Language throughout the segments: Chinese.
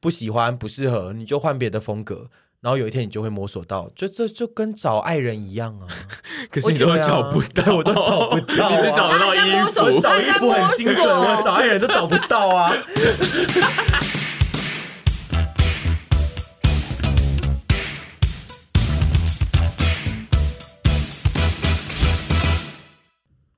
不喜欢不适合，你就换别的风格。然后有一天你就会摸索到，就这就跟找爱人一样啊。可是你都找不到，我都找不到，你只找得到衣服，找衣服很精准，我找爱人都找不到啊。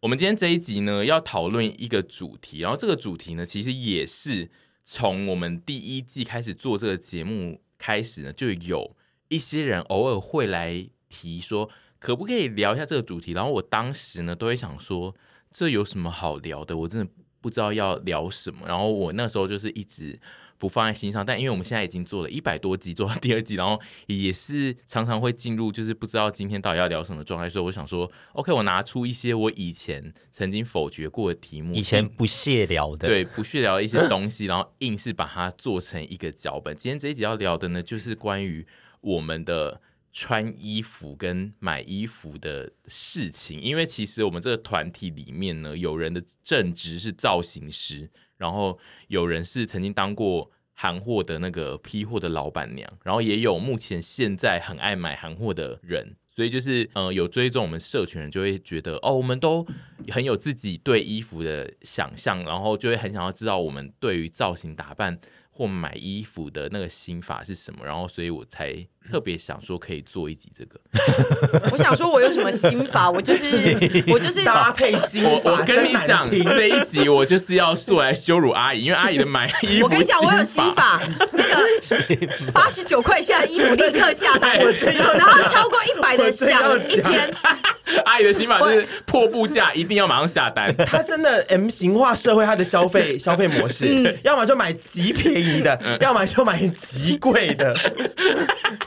我们今天这一集呢，要讨论一个主题，然后这个主题呢，其实也是从我们第一季开始做这个节目。开始呢，就有一些人偶尔会来提说，可不可以聊一下这个主题？然后我当时呢，都会想说，这有什么好聊的？我真的不知道要聊什么。然后我那时候就是一直。不放在心上，但因为我们现在已经做了一百多集，做到第二集，然后也是常常会进入就是不知道今天到底要聊什么状态，所以我想说，OK，我拿出一些我以前曾经否决过的题目，以前不屑聊的，对，不屑聊的一些东西，然后硬是把它做成一个脚本。今天这一集要聊的呢，就是关于我们的穿衣服跟买衣服的事情，因为其实我们这个团体里面呢，有人的正职是造型师。然后有人是曾经当过韩货的那个批货的老板娘，然后也有目前现在很爱买韩货的人，所以就是呃有追踪我们社群人就会觉得哦，我们都很有自己对衣服的想象，然后就会很想要知道我们对于造型打扮或买衣服的那个心法是什么，然后所以我才特别想说可以做一集这个。我想说，我有什么心法？我就是我就是搭配心法。我我跟你讲，这一集我就是要做来羞辱阿姨，因为阿姨的买衣服。我跟你讲，我有心法，那个八十九块以下的衣服立刻下单，然后超过一百的想一天。阿姨的心法就是破布价一定要马上下单。他真的 M 型化社会，他的消费消费模式，嗯、要么就买极便宜的，嗯、要么就买极贵的。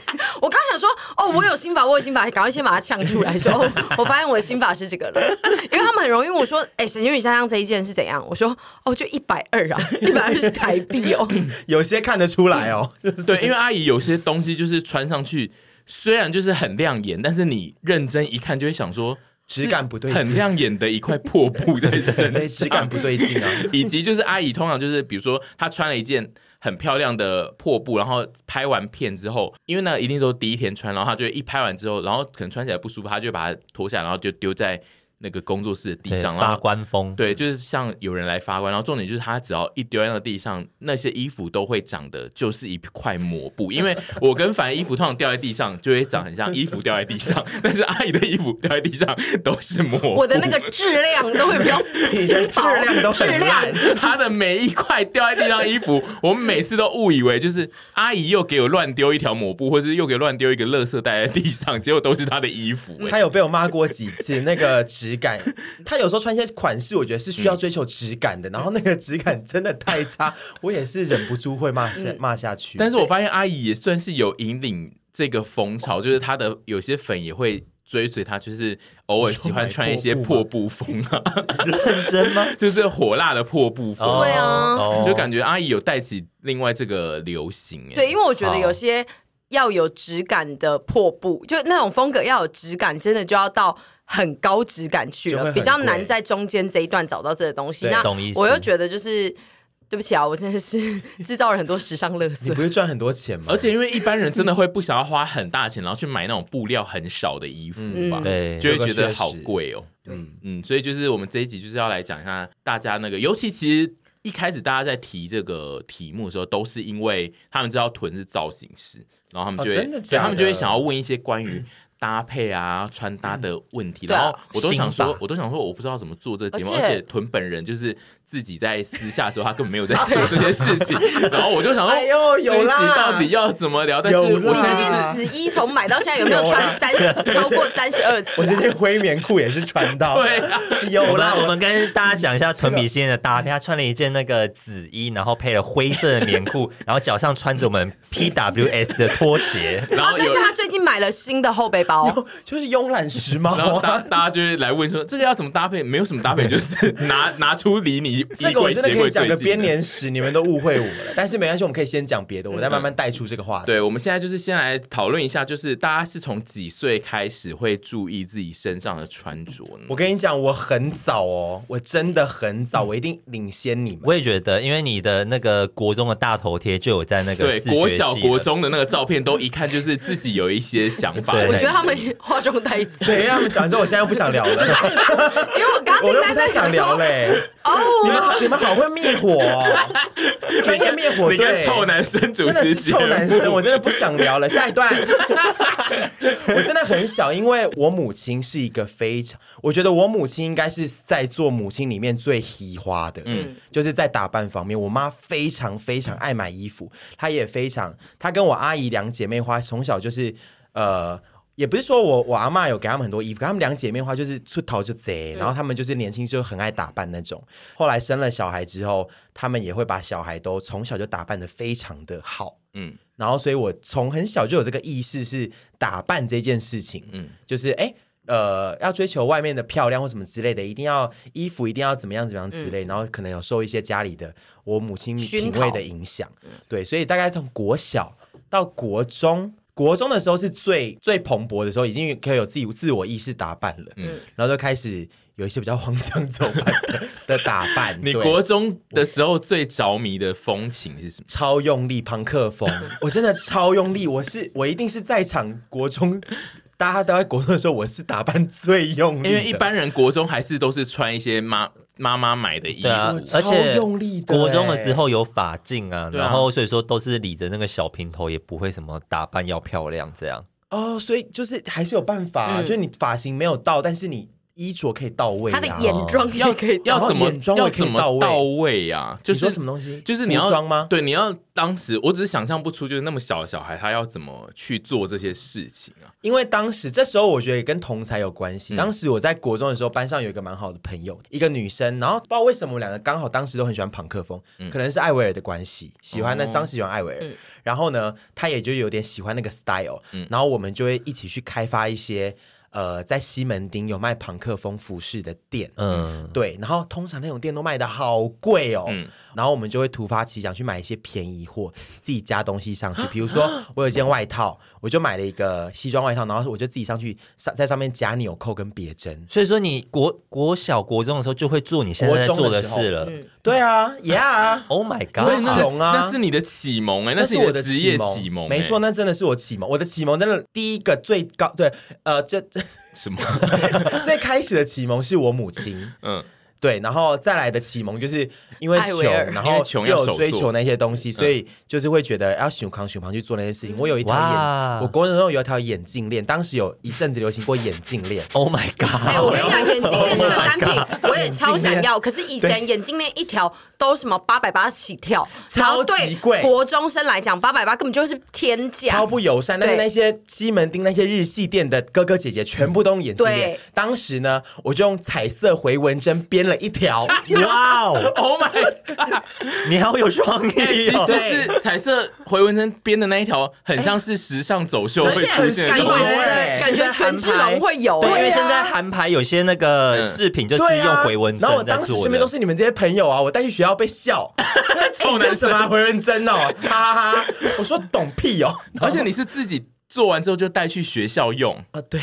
我刚想说，哦，我有心法，我有心法，赶快先把它呛出来说。我发现我的心法是这个了，因为他们很容易问我说，哎、欸，沈婕妤像这一件是怎样？我说，哦，就一百二啊，一百二是台币哦。有些看得出来哦，对，因为阿姨有些东西就是穿上去。虽然就是很亮眼，但是你认真一看就会想说质感不对劲，很亮眼的一块破布在身上，质感不对劲啊。以及就是阿姨通常就是比如说她穿了一件很漂亮的破布，然后拍完片之后，因为那一定都是第一天穿，然后他就一拍完之后，然后可能穿起来不舒服，他就把它脱下来，然后就丢在。那个工作室的地上发官风，对，就是像有人来发官，然后重点就是他只要一丢在那个地上，那些衣服都会长的就是一块抹布。因为我跟凡衣服通常掉在地上就会长很像衣服掉在地上，但是阿姨的衣服掉在地上都是抹布。我的那个质量都会比较 轻薄，质量都很烂。他的每一块掉在地上的衣服，我们每次都误以为就是阿姨又给我乱丢一条抹布，或是又给乱丢一个垃圾袋在地上，结果都是他的衣服。他有被我骂过几次，那个质。质感，他有时候穿一些款式，我觉得是需要追求质感的。嗯、然后那个质感真的太差，我也是忍不住会骂下骂下去。但是我发现阿姨也算是有引领这个风潮，就是她的有些粉也会追随她，就是偶尔喜欢穿一些破布风啊。认真吗？就是火辣的破布风。对啊，就感觉阿姨有带起另外这个流行。对，因为我觉得有些要有质感的破布，就那种风格要有质感，真的就要到。很高质感去了，比较难在中间这一段找到这个东西。那我又觉得就是，对不起啊，我真的是制造了很多时尚垃圾。你不是赚很多钱吗？而且因为一般人真的会不想要花很大钱，然后去买那种布料很少的衣服吧？对，就会觉得好贵哦。嗯嗯，所以就是我们这一集就是要来讲一下大家那个，尤其其实一开始大家在提这个题目的时候，都是因为他们知道屯是造型师，然后他们就会，所以他们就会想要问一些关于。搭配啊，穿搭的问题，然后我都想说，我都想说，我不知道怎么做这个节目，而且屯本人就是自己在私下的时候，他根本没有在 做这些事情，然后我就想说，哎呦，有啦，到底要怎么聊？但是我这件紫衣从买到现在有没有穿三超过三十二次？我这件灰棉裤也是穿到，对，有啦。我们跟大家讲一下屯比现在的搭配，他穿了一件那个紫衣，然后配了灰色的棉裤，然后脚上穿着我们 PWS 的拖鞋，然后就是他最近买了新的后背包，就是慵懒时髦。然后大大家就会来问说，这个要怎么搭配？没有什么搭配，就是 拿拿出离你这个我真的可以讲个编年史，你们都误会我了。但是没关系，我们可以先讲别的，我再慢慢带出这个话题。对，我们现在就是先来讨论一下，就是大家是从几岁开始会注意自己身上的穿着呢？我跟你讲，我很早哦，我真的很早，我一定领先你们。我也觉得，因为你的那个国中的大头贴就有在那个对国小国中的那个照片，都一看就是自己有一些想法。我觉得他们化妆太子。对，他们讲之后，我现在又不想聊了，因为我刚刚在在想聊嘞。哦，你们好，你们好会灭火哦，专业灭火队，臭男生主持，真的是臭男生，我真的不想聊了。下一段，我真的很小，因为我母亲是一个非常，我觉得我母亲应该是在做母亲里面最喜花的，嗯，就是在打扮方面，我妈非常非常爱买衣服，她也非常，她跟我阿姨两姐妹花从小就是呃。也不是说我我阿嬷有给他们很多衣服，他们两姐妹话就是出头就贼，然后他们就是年轻时候很爱打扮那种。后来生了小孩之后，他们也会把小孩都从小就打扮的非常的好，嗯。然后所以我从很小就有这个意识，是打扮这件事情，嗯，就是哎呃要追求外面的漂亮或什么之类的，一定要衣服一定要怎么样怎么样之类，然后可能有受一些家里的我母亲品味的影响，对，所以大概从国小到国中。国中的时候是最最蓬勃的时候，已经可以有自己自我意识打扮了，嗯，然后就开始有一些比较荒腔走板的，的打扮。你国中的时候最着迷的风情是什么？超用力朋克风，我真的超用力，我是我一定是在场国中。大家都在国中的时候，我是打扮最用力，因为一般人国中还是都是穿一些妈妈妈买的衣服，啊、而且国中的时候有发镜啊，啊然后所以说都是理着那个小平头，也不会什么打扮要漂亮这样。哦，所以就是还是有办法、啊，嗯、就是你发型没有到，但是你。衣着可以到位，他的眼妆要可以，要怎么眼妆要怎么到位呀？就是说什么东西？就是你要装吗？对，你要当时，我只是想象不出，就是那么小的小孩，他要怎么去做这些事情啊？因为当时这时候，我觉得也跟同才有关系。当时我在国中的时候，班上有一个蛮好的朋友，一个女生，然后不知道为什么，我两个刚好当时都很喜欢朋克风，可能是艾薇儿的关系，喜欢那当时喜欢艾薇儿，然后呢，他也就有点喜欢那个 style，然后我们就会一起去开发一些。呃，在西门町有卖朋克风服饰的店，嗯，对，然后通常那种店都卖的好贵哦，嗯，然后我们就会突发奇想去买一些便宜货，自己加东西上去，比如说我有一件外套，我就买了一个西装外套，然后我就自己上去上在上面加纽扣跟别针，所以说你国国小国中的时候就会做你现在做的事了，嗯，对啊，Yeah，Oh my God，所以那是那是你的启蒙哎，那是我的职业启蒙，没错，那真的是我启蒙，我的启蒙真的第一个最高，对，呃，这这。什么？最开始的启蒙是我母亲，嗯，对，然后再来的启蒙就是因为穷，然后又有追求那些东西，所以就是会觉得要熊扛熊扛去做那些事情。我有一条眼，我国中的时候有一条眼镜链，当时有一阵子流行过眼镜链。Oh my god！我跟你讲，眼镜链这个单品我也超想要，可是以前眼镜链一条。都什么八百八起跳，超级贵。国中生来讲，八百八根本就是天价，超不友善。但是那些西门町那些日系店的哥哥姐姐，全部都用眼镜链。当时呢，我就用彩色回纹针编了一条。哇哦，Oh my god！你好有创意。其实是彩色回纹针编的那一条，很像是时尚走秀会出现的。感觉权志龙会有，对，因为现在韩牌有些那个饰品就是用回纹针。然后我当时身边都是你们这些朋友啊，我带去学校。被笑，臭男生吗？回纹针哦，哈哈哈！我说懂屁哦，而且你是自己做完之后就带去学校用啊？对，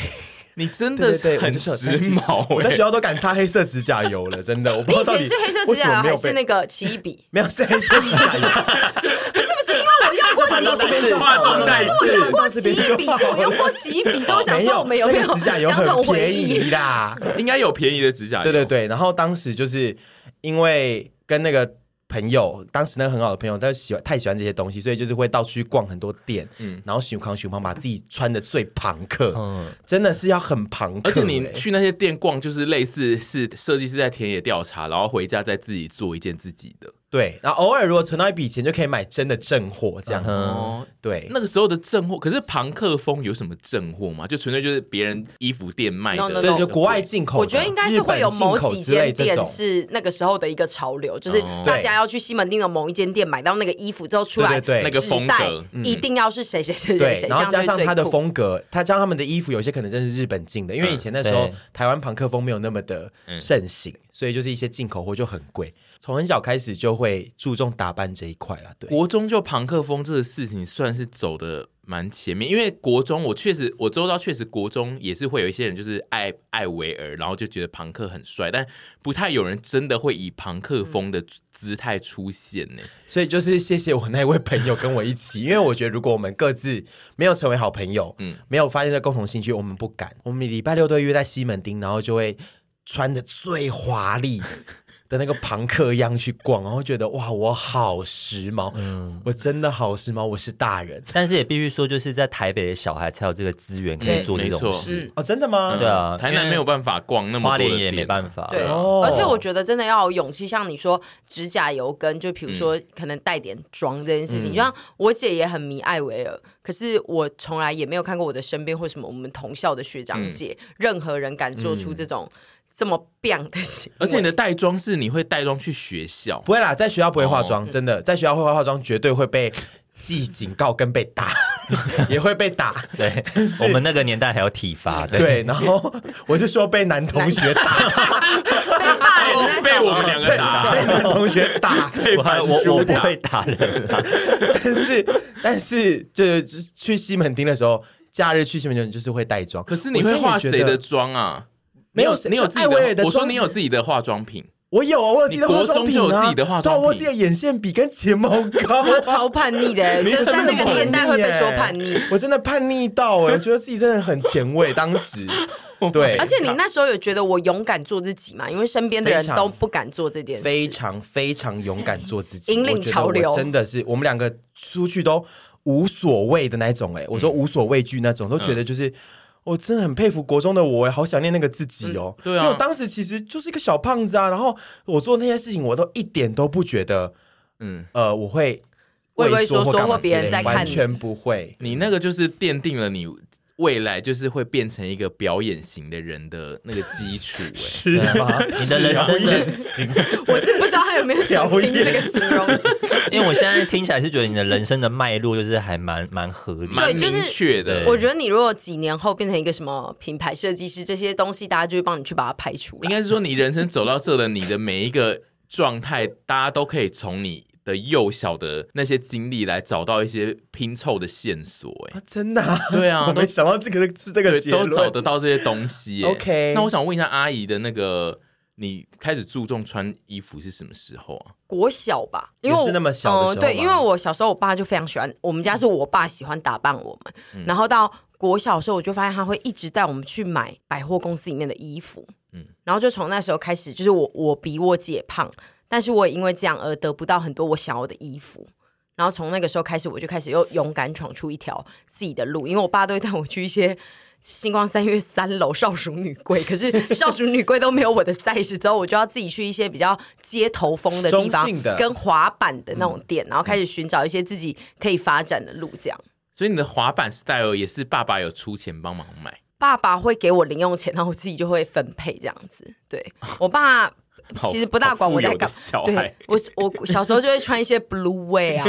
你真的是很时髦。我在学校都敢擦黑色指甲油了，真的。我不知道到底是黑色指甲油还是那个奇异笔？没有，是黑色指甲油。不是不是，因为我用过奇异笔，化妆袋是我用过奇异笔，是我用过奇异笔，所以我想说我们有没有指甲油很便宜啦？应该有便宜的指甲油。对对对，然后当时就是因为跟那个。朋友，当时那个很好的朋友，他喜欢太喜欢这些东西，所以就是会到处去逛很多店，嗯，然后熊康熊康，把自己穿的最朋克，嗯，真的是要很朋克。而且你去那些店逛，就是类似是设计师在田野调查，然后回家再自己做一件自己的。对，然后偶尔如果存到一笔钱，就可以买真的正货这样子。哦，对，那个时候的正货，可是庞克风有什么正货吗？就纯粹就是别人衣服店卖的，对，就国外进口。我觉得应该是会有某几间店是那个时候的一个潮流，就是大家要去西门町的某一间店买到那个衣服之后出来，对那个风格。一定要是谁谁谁谁谁，然后加上他的风格，他将他们的衣服有些可能真是日本进的，因为以前那时候台湾庞克风没有那么的盛行，所以就是一些进口货就很贵。从很小开始就会注重打扮这一块了，对。国中就朋克风这个事情算是走的蛮前面，因为国中我确实我周遭确实国中也是会有一些人就是爱爱维尔，然后就觉得庞克很帅，但不太有人真的会以庞克风的姿态出现呢。所以就是谢谢我那位朋友跟我一起，因为我觉得如果我们各自没有成为好朋友，嗯，没有发现这共同兴趣，我们不敢。我们礼拜六都约在西门町，然后就会穿的最华丽。的那个庞克样去逛，然后觉得哇，我好时髦，嗯，我真的好时髦，我是大人。但是也必须说，就是在台北的小孩才有这个资源可以做这种事。哦，真的吗？对啊，台南没有办法逛那么多，花莲也没办法。对，而且我觉得真的要有勇气，像你说指甲油跟就比如说可能带点妆这件事情，就像我姐也很迷艾薇儿，可是我从来也没有看过我的身边或什么我们同校的学长姐任何人敢做出这种。这么变的行，而且你的带妆是你会带妆去学校？不会啦，在学校不会化妆，真的，在学校会化化妆，绝对会被记警告跟被打，也会被打。对，我们那个年代还有体罚。对，然后我是说被男同学打，被我们两个打，被男同学打，我我不会打人，但是但是就是去西门町的时候，假日去西门町就是会带妆。可是你会化谁的妆啊？没有，你有自己的。我说你有自己的化妆品，我有啊，我有自己的化妆品。啊中就有自己的化妆品，我自己的眼线笔跟睫毛膏，超叛逆的，就是在那个年代会被说叛逆。我真的叛逆到哎，我觉得自己真的很前卫。当时，对，而且你那时候有觉得我勇敢做自己吗？因为身边的人都不敢做这件事，非常非常勇敢做自己，引领潮流。真的是我们两个出去都无所谓的那种哎，我说无所畏惧那种，都觉得就是。我真的很佩服国中的我，好想念那个自己哦。对啊，因为我当时其实就是一个小胖子啊，然后我做那些事情，我都一点都不觉得，嗯呃，我会畏畏缩缩或别人在看，完全不会。你那个就是奠定了你。未来就是会变成一个表演型的人的那个基础，哎，是吗？你的人生的 型，我是不知道他有没有想听这个形容，因为我现在听起来是觉得你的人生的脉络就是还蛮蛮合理，蛮明确的。我觉得你如果几年后变成一个什么品牌设计师，这些东西大家就会帮你去把它排除。应该是说你人生走到这的你的每一个状态，大家都可以从你。的幼小的那些经历来找到一些拼凑的线索，哎，真的，对啊，我没想到这个是这个结论，都找得到这些东西。OK，那我想问一下阿姨的那个，你开始注重穿衣服是什么时候啊？国小吧，因为是那么小的时候，对，因为我小时候我爸就非常喜欢，我们家是我爸喜欢打扮我们，然后到国小的时候，我就发现他会一直带我们去买百货公司里面的衣服，嗯，然后就从那时候开始，就是我我比我姐胖。但是我也因为这样而得不到很多我想要的衣服，然后从那个时候开始，我就开始又勇敢闯出一条自己的路。因为我爸都会带我去一些星光三月三楼少淑女柜，可是 少淑女柜都没有我的 size，之后我就要自己去一些比较街头风的地方，跟滑板的那种店，然后开始寻找一些自己可以发展的路。这样，所以你的滑板 style 也是爸爸有出钱帮忙买，爸爸会给我零用钱，然后我自己就会分配这样子。对我爸。其实不大管我在干，对，我我小时候就会穿一些 blue way 啊，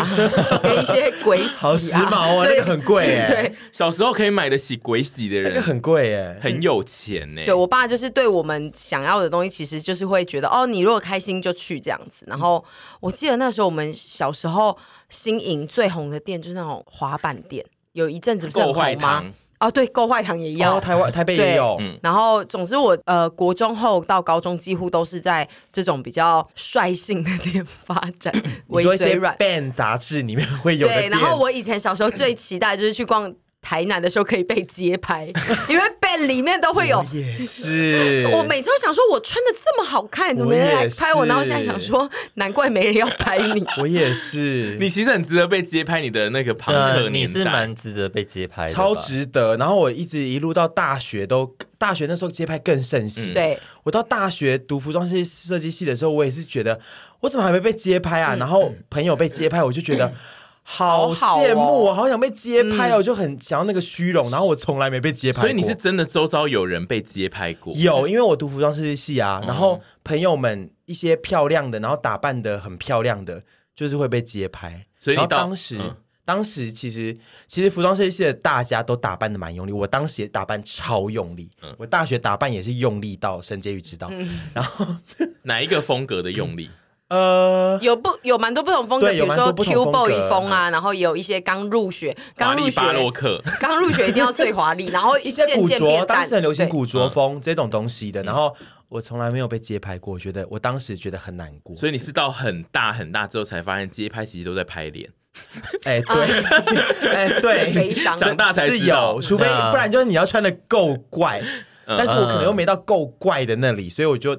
跟一些鬼洗，好时髦啊，那个很贵哎。对，小时候可以买得起鬼洗的人，那个很贵哎，很有钱哎。对我爸就是对我们想要的东西，其实就是会觉得哦，你如果开心就去这样子。然后我记得那时候我们小时候新营最红的店就是那种滑板店，有一阵子不是很红吗？哦，对，购坏堂也要，台湾台北也有。然后，总之我呃，国中后到高中几乎都是在这种比较率性的店发展，微嘴软。band 杂志里面会有。对，然后我以前小时候最期待就是去逛。台南的时候可以被街拍，因为 band 里面都会有。也是。我每次都想说，我穿的这么好看，怎么没人来拍我？然后现在想说，难怪没人要拍你。我也是。你其实很值得被街拍，你的那个朋克你是蛮值得被街拍的，超值得。然后我一直一路到大学都大学那时候街拍更盛行。对，我到大学读服装设计设计系的时候，我也是觉得我怎么还没被街拍啊？然后朋友被街拍，我就觉得。好羡慕，我好想被街拍哦，我就很想要那个虚荣。然后我从来没被街拍过，所以你是真的周遭有人被街拍过？有，因为我读服装设计系啊，然后朋友们一些漂亮的，然后打扮的很漂亮的，就是会被街拍。所以你当时，当时其实其实服装设计系的大家都打扮的蛮用力，我当时也打扮超用力。我大学打扮也是用力到神结宇知道。然后 哪一个风格的用力？呃，有不有蛮多不同风格，比如说 Q boy 风啊，然后也有一些刚入学，刚入学巴洛克，刚入学一定要最华丽，然后一些古着，当时很流行古着风这种东西的，然后我从来没有被街拍过，我觉得我当时觉得很难过，所以你是到很大很大之后才发现街拍其实都在拍脸，哎对，哎对，长大才是有，除非不然就是你要穿的够怪，但是我可能又没到够怪的那里，所以我就。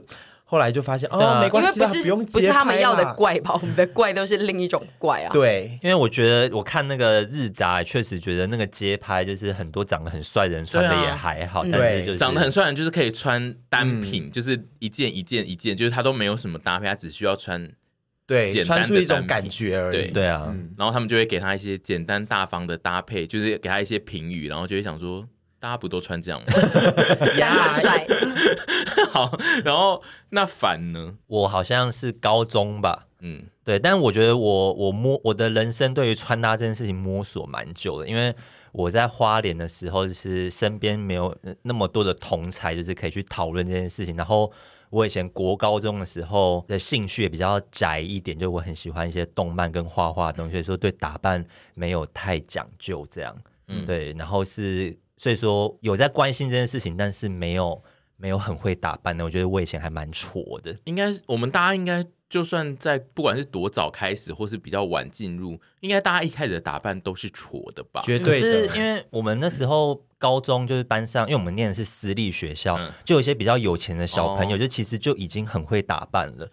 后来就发现哦，没关系，不是不是他们要的怪吧？我们的怪都是另一种怪啊。对，因为我觉得我看那个日杂，确实觉得那个街拍就是很多长得很帅的人穿的也还好，但是就是长得很帅的人就是可以穿单品，就是一件一件一件，就是他都没有什么搭配，他只需要穿对，穿出一种感觉而已。对啊，然后他们就会给他一些简单大方的搭配，就是给他一些评语，然后就会想说。大家不都穿这样吗？很帅。好，然后那反呢？我好像是高中吧。嗯，对。但我觉得我我摸我的人生对于穿搭这件事情摸索蛮久的，因为我在花莲的时候，就是身边没有那么多的同才，就是可以去讨论这件事情。然后我以前国高中的时候的兴趣也比较窄一点，就我很喜欢一些动漫跟画画的东西，所以说对打扮没有太讲究。这样，嗯，对。然后是。所以说有在关心这件事情，但是没有没有很会打扮的。我觉得我以前还蛮挫的。应该我们大家应该就算在不管是多早开始，或是比较晚进入，应该大家一开始的打扮都是挫的吧？绝对的。是因为我们那时候高中就是班上，因为我们念的是私立学校，嗯、就有一些比较有钱的小朋友，哦、就其实就已经很会打扮了。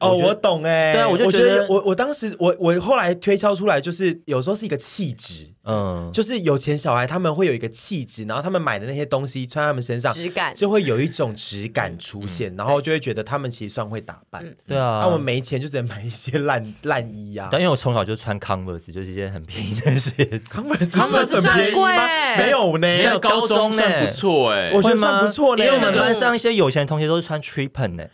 哦，我懂哎，对啊，我就觉得我我当时我我后来推敲出来，就是有时候是一个气质，嗯，就是有钱小孩他们会有一个气质，然后他们买的那些东西穿在他们身上，质感就会有一种质感出现，然后就会觉得他们其实算会打扮，对啊，那我们没钱就只能买一些烂烂衣啊。但因为我从小就穿 Converse，就是一些很便宜的鞋子，Converse 很便宜吗？没有呢，在高中呢。不错哎，我觉得算不错呢，因为我们班上一些有钱的同学都是穿 Triple 呢。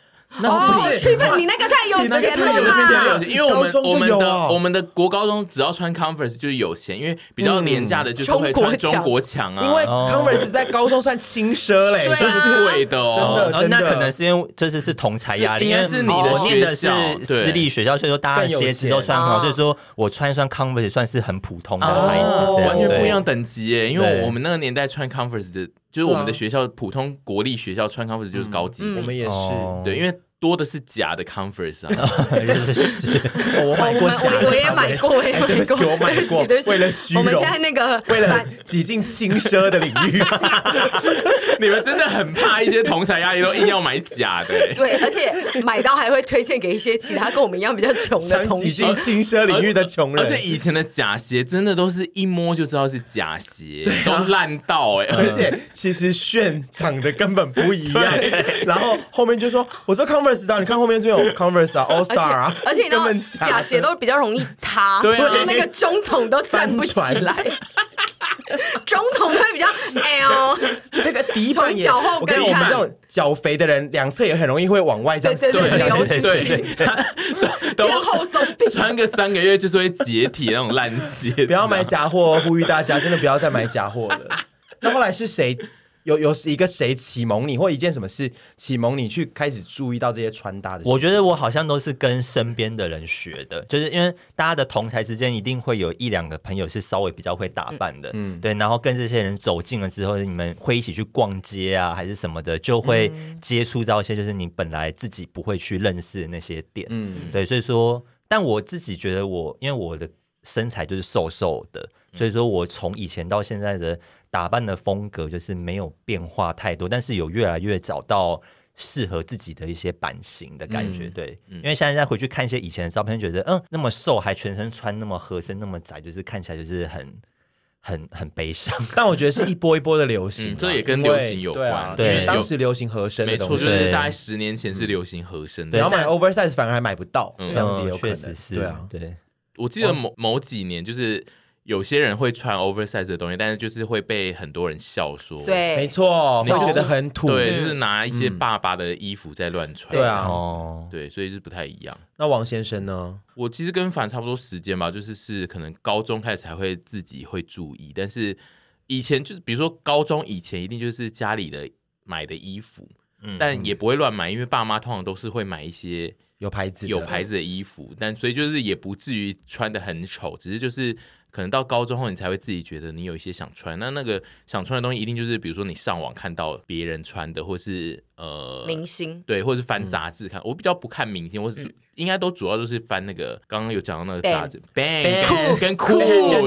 那是不是？你那个太有钱了，太有钱，因为我们我们的我们的国高中只要穿 Converse 就是有钱，因为比较廉价的就是会穿中国强啊。因为 Converse 在高中算轻奢嘞，这是贵的，真的。那可能是因为这是是同才压力，应该是你的念的是私立学校，所以说大家鞋子都穿很好，所以说我穿一双 Converse 算是很普通的牌子，完全不一样等级耶。因为我们那个年代穿 Converse 的，就是我们的学校普通国立学校穿 Converse 就是高级，我们也是。对，因为。多的是假的 Converse 啊，我买过，我我也买过，我也买过，我买过，为了虚荣，我们现在那个为了挤进轻奢的领域，你们真的很怕一些同才压力，都硬要买假的。对，而且买到还会推荐给一些其他跟我们一样比较穷的同学，挤进轻奢领域的穷人。而且以前的假鞋真的都是一摸就知道是假鞋，都烂到哎，而且其实炫长得根本不一样，然后后面就说我说 Converse。知道？你看后面这边有 Converse 啊，All Star 啊，而且你知道假鞋都比较容易塌，对，那个中筒都站不起来，中筒会比较哎呦，那个底板也，我跟我们这种脚肥的人，两侧也很容易会往外这样对对对，都后松，穿个三个月就是会解体那种烂鞋，不要买假货，呼吁大家真的不要再买假货了。那后来是谁？有有一个谁启蒙你，或一件什么事启蒙你去开始注意到这些穿搭的事？我觉得我好像都是跟身边的人学的，就是因为大家的同台之间一定会有一两个朋友是稍微比较会打扮的，嗯，对，然后跟这些人走近了之后，你们会一起去逛街啊，还是什么的，就会接触到一些就是你本来自己不会去认识的那些点，嗯，对，所以说，但我自己觉得我因为我的身材就是瘦瘦的，所以说我从以前到现在的。打扮的风格就是没有变化太多，但是有越来越找到适合自己的一些版型的感觉。嗯、对，嗯、因为现在再回去看一些以前的照片，觉得嗯，那么瘦还全身穿那么合身那么窄，就是看起来就是很很很悲伤。但我觉得是一波一波的流行，这也跟流行有关。对，当时流行合身，没错，就是大概十年前是流行合身的，然后买 oversize 反而还买不到，这样子也有可能。对啊，对，我记得某某几年就是。有些人会穿 oversize 的东西，但是就是会被很多人笑说，对，没错，会觉得很土，对，就是拿一些爸爸的衣服在乱穿，对啊，哦，对，所以是不太一样。那王先生呢？我其实跟凡差不多时间吧，就是是可能高中开始才会自己会注意，但是以前就是比如说高中以前一定就是家里的买的衣服，嗯，但也不会乱买，因为爸妈通常都是会买一些有牌子有牌子的衣服，但所以就是也不至于穿的很丑，只是就是。可能到高中后，你才会自己觉得你有一些想穿。那那个想穿的东西，一定就是比如说你上网看到别人穿的，或是呃明星，对，或者是翻杂志看。嗯、我比较不看明星，我是。嗯应该都主要都是翻那个，刚刚有讲到那个杂志，Bang 跟酷，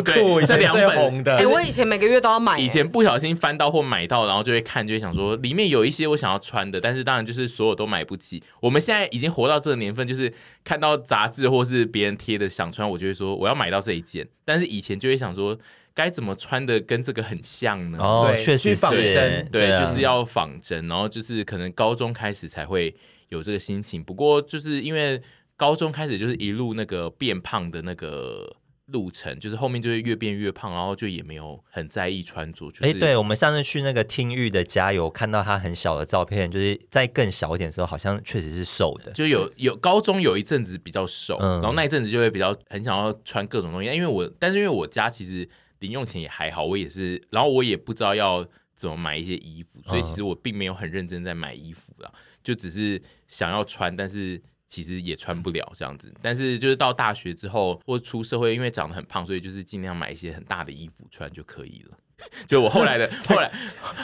对，这两本的。哎，我以前每个月都要买。以前不小心翻到或买到，然后就会看，就会想说里面有一些我想要穿的，但是当然就是所有都买不起。我们现在已经活到这个年份，就是看到杂志或是别人贴的想穿，我就会说我要买到这一件。但是以前就会想说，该怎么穿的跟这个很像呢？哦，确实仿真，对，就是要仿真。然后就是可能高中开始才会有这个心情。不过就是因为。高中开始就是一路那个变胖的那个路程，就是后面就会越变越胖，然后就也没有很在意穿着。哎、就是，对，我们上次去那个听玉的家有看到他很小的照片，就是在更小一点的时候，好像确实是瘦的。就有有高中有一阵子比较瘦，嗯、然后那一阵子就会比较很想要穿各种东西。因为我，但是因为我家其实零用钱也还好，我也是，然后我也不知道要怎么买一些衣服，所以其实我并没有很认真在买衣服啦，就只是想要穿，但是。其实也穿不了这样子，但是就是到大学之后或出社会，因为长得很胖，所以就是尽量买一些很大的衣服穿就可以了。就我后来的 后来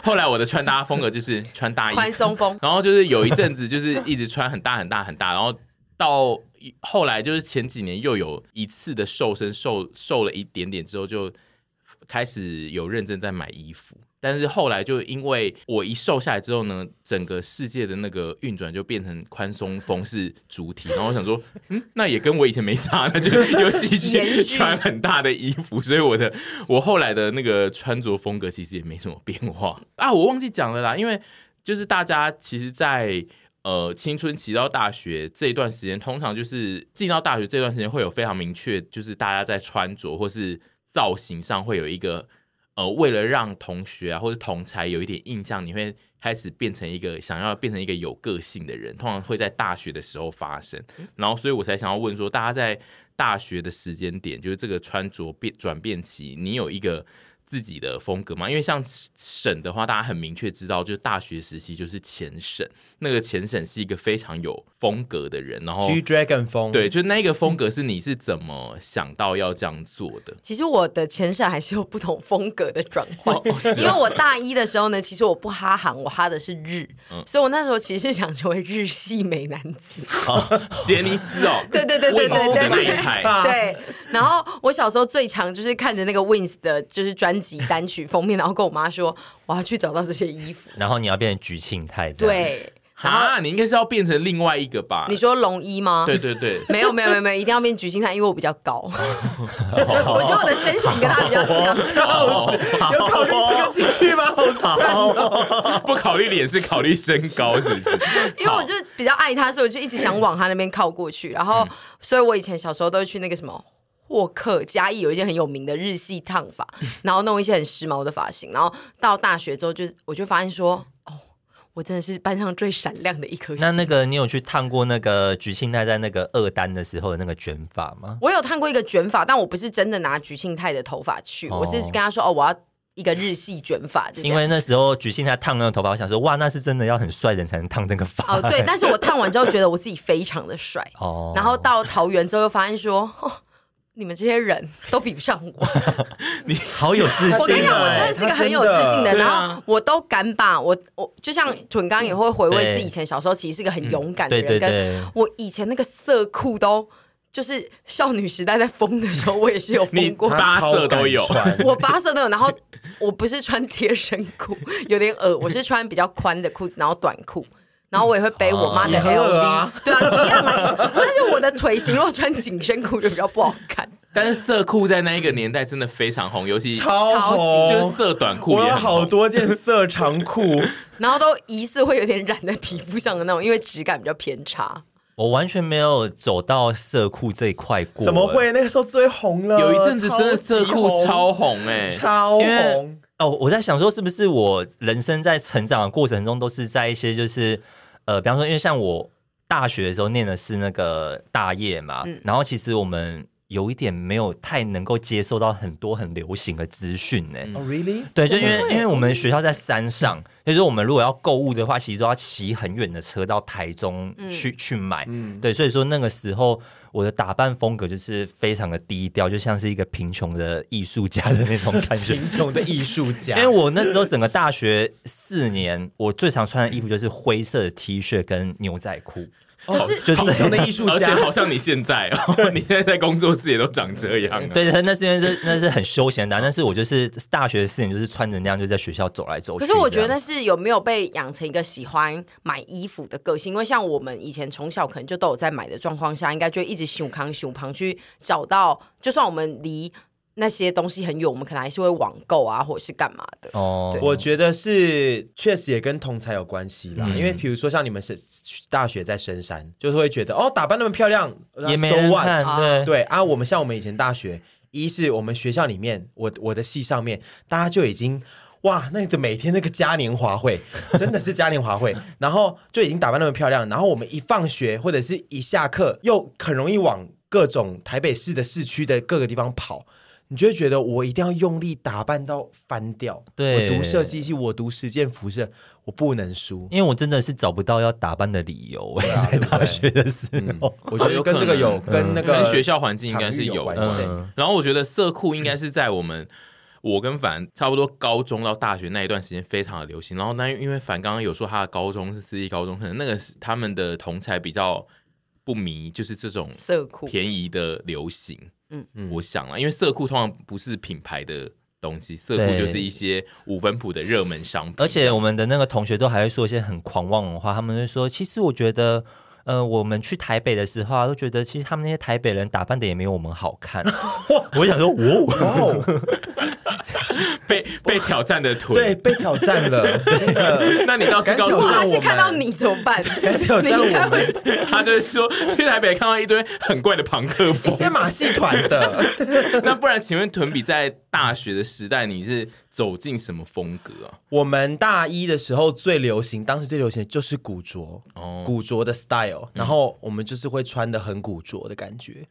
后来我的穿搭风格就是穿大衣宽松风，然后就是有一阵子就是一直穿很大很大很大，然后到后来就是前几年又有一次的瘦身，瘦瘦了一点点之后，就开始有认真在买衣服。但是后来就因为我一瘦下来之后呢，整个世界的那个运转就变成宽松风是主体，然后我想说，嗯，那也跟我以前没差，那就又继续穿很大的衣服，所以我的我后来的那个穿着风格其实也没什么变化啊。我忘记讲了啦，因为就是大家其实在，在呃青春期到大学这一段时间，通常就是进到大学这段时间会有非常明确，就是大家在穿着或是造型上会有一个。呃，为了让同学啊或者同才有一点印象，你会开始变成一个想要变成一个有个性的人，通常会在大学的时候发生。然后，所以我才想要问说，大家在大学的时间点，就是这个穿着变转变期，你有一个自己的风格嘛？因为像沈的话，大家很明确知道，就是大学时期就是前沈，那个前沈是一个非常有风格的人，然后 G Dragon 风，对，就那个风格是你是怎么想到要这样做的？其实我的前沈还是有不同风格的转换，哦哦、因为我大一的时候呢，其实我不哈韩，我哈的是日，嗯、所以我那时候其实是想成为日系美男子，杰尼斯哦，对对对对对对对，对，然后我小时候最常就是看着那个 Wins 的，就是专。专辑单曲封面，然后跟我妈说我要去找到这些衣服，然后你要变成菊庆太，对，啊，你应该是要变成另外一个吧？你说龙一吗？对对对，没有没有没有没有，一定要变菊庆泰，因为我比较高，我觉得我的身形跟他比较像，有考虑这个进去吗？好，不考虑脸是考虑身高，是不是？因为我就比较爱他，所以我就一直想往他那边靠过去，然后，所以我以前小时候都会去那个什么。沃克嘉义有一件很有名的日系烫发，然后弄一些很时髦的发型，然后到大学之后就我就发现说，哦，我真的是班上最闪亮的一颗星。那那个你有去烫过那个菊庆泰在那个二单的时候的那个卷发吗？我有烫过一个卷发，但我不是真的拿菊庆泰的头发去，哦、我是跟他说哦，我要一个日系卷发。因为那时候菊庆泰烫那个头发，我想说哇，那是真的要很帅的人才能烫这个发。哦，对，但是我烫完之后觉得我自己非常的帅哦，然后到桃园之后又发现说。哦你们这些人都比不上我，你好有自信。我跟你讲，我真的是个很有自信的人，然后我都敢把我我就像屯刚也会回味自己以前小时候，其实是个很勇敢的人。跟我以前那个色裤都就是少女时代在疯的时候，我也是有疯过，八色都有，我八色都有。然后我不是穿贴身裤，有点恶，我是穿比较宽的裤子，然后短裤。然后我也会背我妈的 LV，、啊、对啊，一样啊。但是我的腿型如果穿紧身裤就比较不好看。但是色裤在那一个年代真的非常红，尤其超红，就是色短裤，我有好多件色长裤，然后都疑似会有点染在皮肤上的那种，因为质感比较偏差。我完全没有走到色裤这一块过，怎么会？那个时候最红了，有一阵子真的色裤超红哎、欸，超红哦！我在想说，是不是我人生在成长的过程中都是在一些就是呃，比方说，因为像我大学的时候念的是那个大业嘛，嗯、然后其实我们。有一点没有太能够接受到很多很流行的资讯呢。哦，really？对，就因为因为我们学校在山上，就是我们如果要购物的话，其实都要骑很远的车到台中去去买。对，所以说那个时候我的打扮风格就是非常的低调，就像是一个贫穷的艺术家的那种感觉。贫穷的艺术家。因为我那时候整个大学四年，我最常穿的衣服就是灰色的 T 恤跟牛仔裤。可是，就贫穷的艺术家，而且好像你现在哦，你现在在工作室也都长这样。对，那是因为这那是很休闲的，但是我就是大学的事情就是穿着那样就在学校走来走去。可是我觉得那是有没有被养成一个喜欢买衣服的个性？因为像我们以前从小可能就都有在买的状况下，应该就一直胸扛胸扛去找到，就算我们离。那些东西很远，我们可能还是会网购啊，或者是干嘛的。哦，我觉得是确实也跟同才有关系啦。嗯、因为比如说像你们是大学在深山，就是会觉得哦，打扮那么漂亮也没人看。So、对对啊，我们像我们以前大学，一是我们学校里面，我我的系上面，大家就已经哇，那个每天那个嘉年华会真的是嘉年华会，然后就已经打扮那么漂亮，然后我们一放学或者是一下课，又很容易往各种台北市的市区的各个地方跑。你就会觉得我一定要用力打扮到翻掉。对，我读设计系，我读实践辐射，我不能输，因为我真的是找不到要打扮的理由。在大学的时候，我觉得跟这个有跟那个跟学校环境应该是有关系。然后我觉得色裤应该是在我们我跟凡差不多高中到大学那一段时间非常的流行。然后那因为凡刚刚有说他的高中是私立高中，可能那个是他们的同才比较不迷，就是这种色裤便宜的流行。嗯。嗯，我想啊，因为色库通常不是品牌的东西，色库就是一些五分谱的热门商品。而且我们的那个同学都还会说一些很狂妄的话，他们会说，其实我觉得，呃，我们去台北的时候啊，都觉得其实他们那些台北人打扮的也没有我们好看。我想说，哇哦。被被挑战的腿，对，被挑战了。那你倒是告诉我，他是看到你怎么办？挑战我们，他就是说去台北看到一堆很怪的朋克风，一些马戏团的。那不然，请问屯比在大学的时代，你是走进什么风格啊？我们大一的时候最流行，当时最流行的就是古着，哦，古着的 style，然后我们就是会穿的很古着的感觉。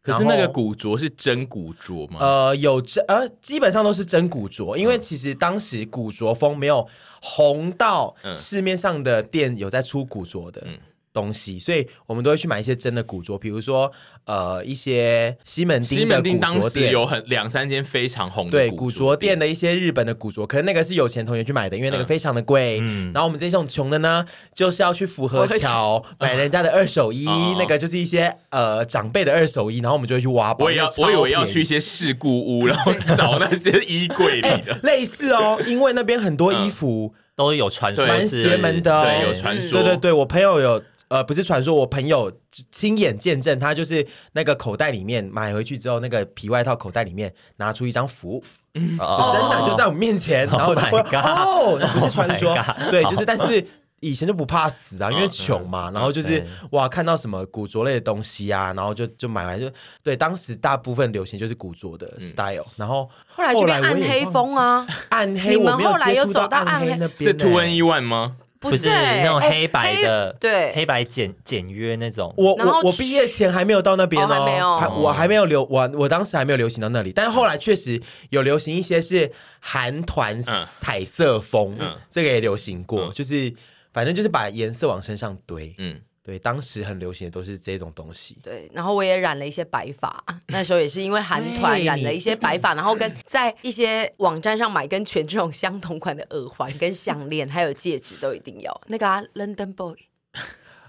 可是那个古着是真古着吗？呃，有真呃，基本上都是真古着，因为其实当时古着风没有红到市面上的店有在出古着的。嗯东西，所以我们都会去买一些真的古着，比如说呃一些西门町的古着店，当时有很两三间非常红的对古着店。的一些日本的古着，可能那个是有钱同学去买的，因为那个非常的贵。嗯，然后我们这种穷的呢，就是要去府河桥买人家的二手衣，那个就是一些呃长辈的二手衣，然后我们就会去挖宝。我要我以为要去一些事故屋，然后找那些衣柜里的。类似哦，因为那边很多衣服都有传说，蛮邪门的，对，有传说，对对对，我朋友有。呃，不是传说，我朋友亲眼见证，他就是那个口袋里面买回去之后，那个皮外套口袋里面拿出一张符，嗯，就真的就在我们面前，然后哦，不是传说，对，就是，但是以前就不怕死啊，因为穷嘛，然后就是哇，看到什么古着类的东西啊，然后就就买来就，对，当时大部分流行就是古着的 style，然后后来就变暗黑风啊，暗黑，你们后来有走到暗黑那边，是 2NE1 吗？不是那种黑白的，对，黑白简简约那种。我我我毕业前还没有到那边哦，还没有，我还没有流，我我当时还没有流行到那里，但是后来确实有流行一些是韩团彩色风，这个也流行过，就是反正就是把颜色往身上堆，嗯。对，当时很流行的都是这种东西。对，然后我也染了一些白发，那时候也是因为韩团染了一些白发，然后跟在一些网站上买跟全这种相同款的耳环、跟项链还有戒指都一定要。那个啊，London Boy。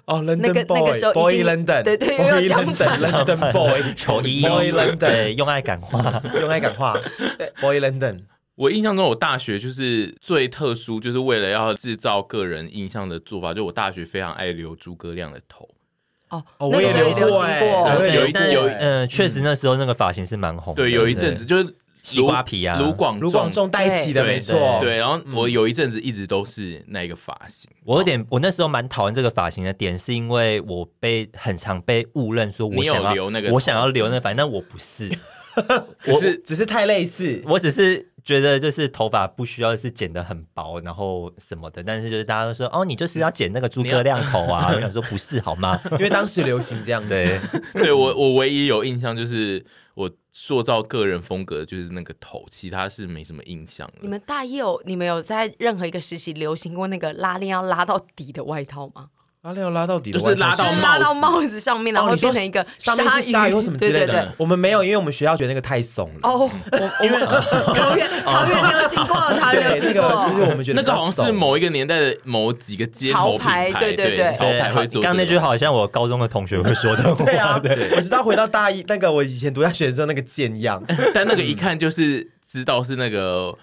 哦，London Boy，Boy London，对对，又要讲反了，London Boy，，Boy London，用爱感化，用爱感化，，Boy London。我印象中，我大学就是最特殊，就是为了要制造个人印象的做法，就我大学非常爱留诸葛亮的头。哦，我也留过，有一有嗯，确实那时候那个发型是蛮红。对，有一阵子就是西瓜皮啊，卢广卢广仲带起的，没错。对，然后我有一阵子一直都是那一个发型。我有点，我那时候蛮讨厌这个发型的点，是因为我被很常被误认说我想要留那个，我想要留那个发型，但我不是，我是只是太类似，我只是。觉得就是头发不需要是剪得很薄，然后什么的，但是就是大家都说哦，你就是要剪那个诸葛亮头啊。我想说不是好吗？因为当时流行这样子。对，对我我唯一有印象就是我塑造个人风格就是那个头，其他是没什么印象。你们大一有你们有在任何一个实习流行过那个拉链要拉到底的外套吗？拉链要拉到底，就是拉到拉到帽子上面，然后变成一个上面是鲨鱼或什么之类的。我们没有，因为我们学校觉得那个太怂了。哦，因为 桃园 桃园流行过，桃园流行过。其实我们觉得那个好像是某一个年代的某几个街头牌，对对对，潮牌会做。刚刚那句好像我高中的同学会说的。对啊，我知道回到大一那个我以前读大学的时候那个贱样，但那个一看就是知道是那个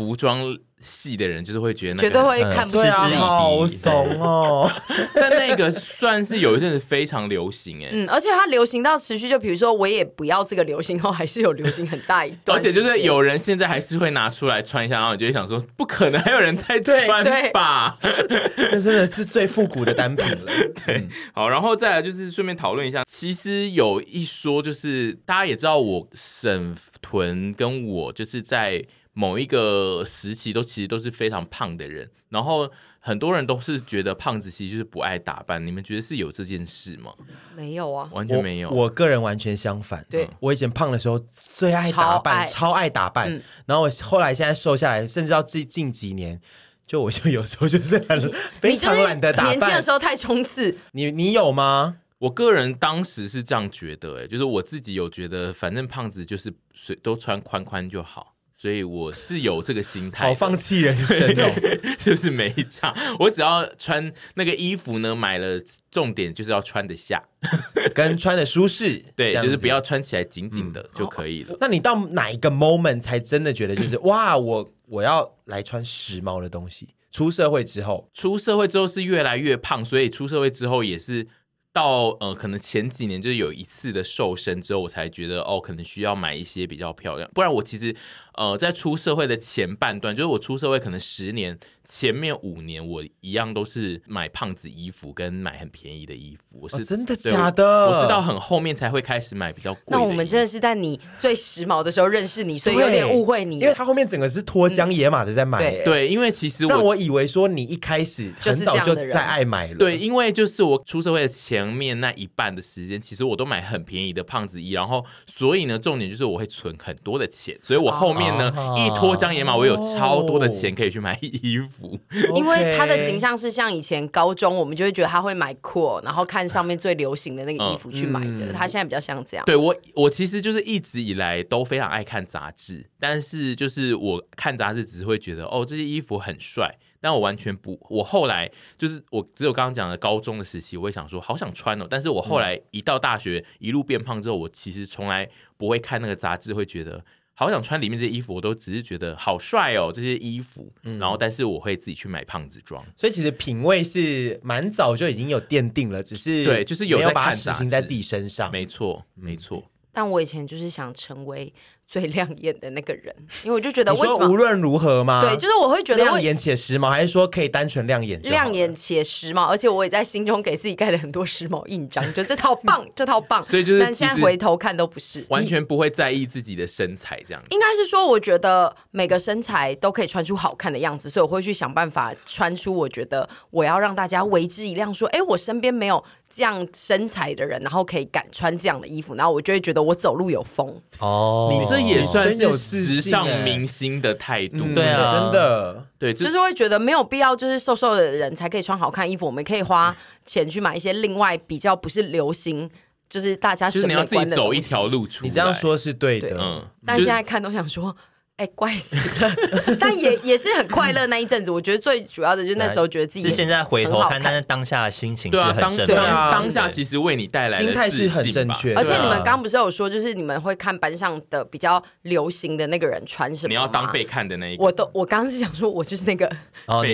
服装。系的人就是会觉得那绝对会看不出来，好怂哦。但那个算是有一阵子非常流行哎，嗯，而且它流行到持续，就比如说我也不要这个流行后，还是有流行很大一段。而且就是有人现在还是会拿出来穿一下，然后你就会想说，不可能还有人在穿吧？那真的是最复古的单品了。对，好，然后再来就是顺便讨论一下，其实有一说就是大家也知道，我沈屯跟我就是在。某一个时期都其实都是非常胖的人，然后很多人都是觉得胖子其实就是不爱打扮。你们觉得是有这件事吗？没有啊，完全没有。我，我个人完全相反。对，我以前胖的时候最爱打扮，超爱，超爱打扮。嗯、然后我后来现在瘦下来，甚至到近近几年，就我就有时候就是很非常懒得打扮。年轻的时候太冲刺，你你有吗？我个人当时是这样觉得，哎，就是我自己有觉得，反正胖子就是随都穿宽宽就好。所以我是有这个心态，好放弃人生哦，就是没差。我只要穿那个衣服呢，买了重点就是要穿得下，跟穿的舒适，对，就是不要穿起来紧紧的就可以了。那你到哪一个 moment 才真的觉得就是哇，我我要来穿时髦的东西？出社会之后，出社会之后是越来越胖，所以出社会之后也是。到呃，可能前几年就是有一次的瘦身之后，我才觉得哦，可能需要买一些比较漂亮，不然我其实呃，在出社会的前半段，就是我出社会可能十年。前面五年我一样都是买胖子衣服跟买很便宜的衣服，我是、哦、真的假的？我是到很后面才会开始买比较贵的。那我们真的是在你最时髦的时候认识你，所以有点误会你，因为他后面整个是脱缰野马的在买、欸嗯对。对，因为其实我让我以为说你一开始很早就在爱买了。对，因为就是我出社会的前面那一半的时间，其实我都买很便宜的胖子衣，然后所以呢，重点就是我会存很多的钱，所以我后面呢、哦、一脱缰野马，我有超多的钱可以去买衣服。因为他的形象是像以前高中，我们就会觉得他会买酷，然后看上面最流行的那个衣服去买的。嗯、他现在比较像这样。对我，我其实就是一直以来都非常爱看杂志，但是就是我看杂志只是会觉得哦，这些衣服很帅，但我完全不。我后来就是我只有刚刚讲的高中的时期，我会想说好想穿哦。但是我后来一到大学一路变胖之后，我其实从来不会看那个杂志，会觉得。好想穿里面这些衣服，我都只是觉得好帅哦，这些衣服。嗯、然后，但是我会自己去买胖子装，所以其实品味是蛮早就已经有奠定了，只是对，就是有在看实行在自己身上。没错，没错。但我以前就是想成为。最亮眼的那个人，因为我就觉得为什么无论如何吗？对，就是我会觉得亮眼且时髦，还是说可以单纯亮眼？亮眼且时髦，而且我也在心中给自己盖了很多时髦印章，就这套棒，这套棒。所以就是，但现在回头看都不是，完全不会在意自己的身材这样。应该是说，我觉得每个身材都可以穿出好看的样子，所以我会去想办法穿出我觉得我要让大家为之一亮，说，哎，我身边没有。这样身材的人，然后可以敢穿这样的衣服，然后我就会觉得我走路有风哦。你这也算是时尚明星的态度，对啊，真的，对，就是会觉得没有必要，就是瘦瘦的人才可以穿好看衣服，我们可以花钱去买一些另外比较不是流行，就是大家审美观的东西。你要自己走一条路出来，你这样说是对的，嗯。但现在看都想说。哎，怪死了！但也也是很快乐那一阵子。我觉得最主要的就是那时候觉得自己是现在回头看，但是当下的心情是很正对啊，当下其实为你带来心态是很正确。而且你们刚刚不是有说，就是你们会看班上的比较流行的那个人穿什么？你要当被看的那一个。我都我刚刚是想说，我就是那个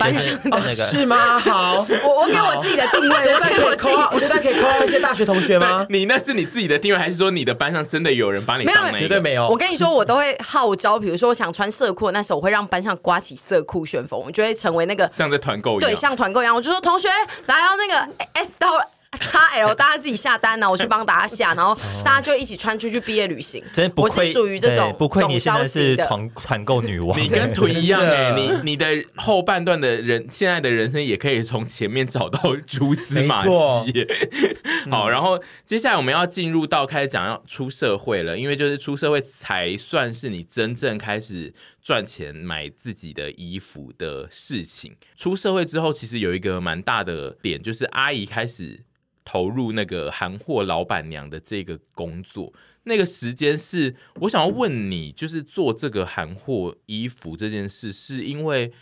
班上的那个是吗？好，我我给我自己的定位，我可以扣号，我觉得可以扣号一些大学同学吗？你那是你自己的定位，还是说你的班上真的有人把你当？绝对没有。我跟你说，我都会号召，比如说我想穿色裤。那时候我会让班上刮起色裤旋风，我就会成为那个像在团购一样，对，像团购一样，我就说同学来到那个 S 到 XL，大家自己下单呢，我去帮大家下，然后大家就一起穿出去毕业旅行。真不愧，我是属于这种不愧你现在是团团购女王，你跟图一样哎，你你的后半段的人现在的人生也可以从前面找到蛛丝马迹。好，然后接下来我们要进入到开始讲要出社会了，因为就是出社会才算是你真正开始赚钱买自己的衣服的事情。出社会之后，其实有一个蛮大的点，就是阿姨开始投入那个韩货老板娘的这个工作。那个时间是我想要问你，就是做这个韩货衣服这件事，是因为。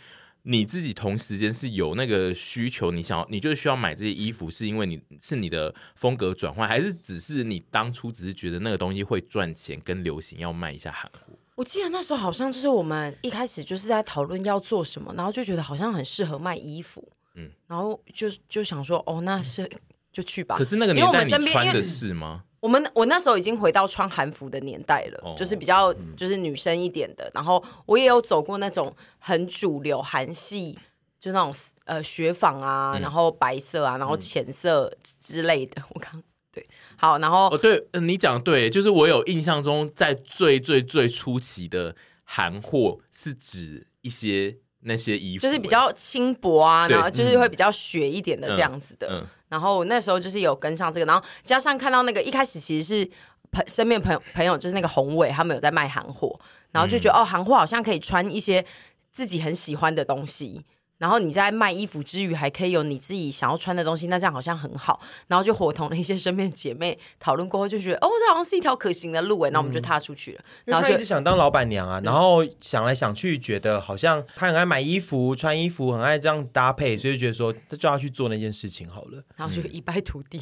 你自己同时间是有那个需求，你想要，你就是需要买这些衣服，是因为你是你的风格转换，还是只是你当初只是觉得那个东西会赚钱，跟流行要卖一下韩货？我记得那时候好像就是我们一开始就是在讨论要做什么，然后就觉得好像很适合卖衣服，嗯，然后就就想说，哦，那是就去吧。可是那个年代你穿的是吗？我们我那时候已经回到穿韩服的年代了，哦、就是比较就是女生一点的。嗯、然后我也有走过那种很主流韩系，就那种呃雪纺啊，嗯、然后白色啊，然后浅色之类的。嗯、我刚对，好，然后哦对，你讲对，就是我有印象中，在最最最初期的韩货是指一些那些衣服，就是比较轻薄啊，然后就是会比较雪一点的这样子的。嗯嗯然后那时候就是有跟上这个，然后加上看到那个一开始其实是朋身边朋友朋友就是那个宏伟他们有在卖韩货，然后就觉得、嗯、哦韩货好像可以穿一些自己很喜欢的东西。然后你在卖衣服之余，还可以有你自己想要穿的东西，那这样好像很好。然后就伙同了一些身边姐妹讨论过后，就觉得哦，这好像是一条可行的路哎，那我们就踏出去了。嗯、然后就一直想当老板娘啊，然后想来想去，觉得好像她很爱买衣服、穿衣服，很爱这样搭配，所以就觉得说，这就要去做那件事情好了。然后就一败涂地，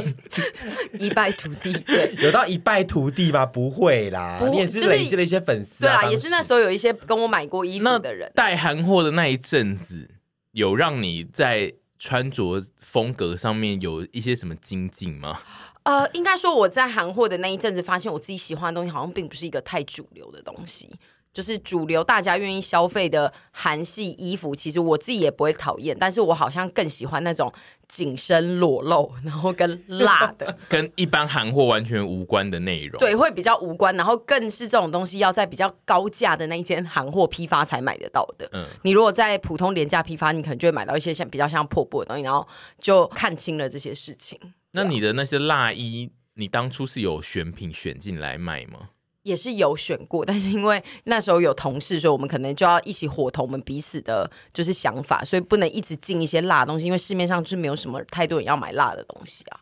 一败涂地，对，有到一败涂地吗？不会啦，你也是累积了一些粉丝、啊，对啊，也是那时候有一些跟我买过衣服的人带韩货的那一阵阵子，有让你在穿着风格上面有一些什么精进吗？呃，应该说我在韩货的那一阵子，发现我自己喜欢的东西好像并不是一个太主流的东西。就是主流大家愿意消费的韩系衣服，其实我自己也不会讨厌，但是我好像更喜欢那种紧身裸露，然后跟辣的，跟一般韩货完全无关的内容。对，会比较无关，然后更是这种东西要在比较高价的那一间韩货批发才买得到的。嗯，你如果在普通廉价批发，你可能就会买到一些像比较像破布的东西，然后就看清了这些事情。那你的那些辣衣，你当初是有选品选进来卖吗？也是有选过，但是因为那时候有同事，所以我们可能就要一起伙同我们彼此的，就是想法，所以不能一直进一些辣的东西，因为市面上就是没有什么太多人要买辣的东西啊。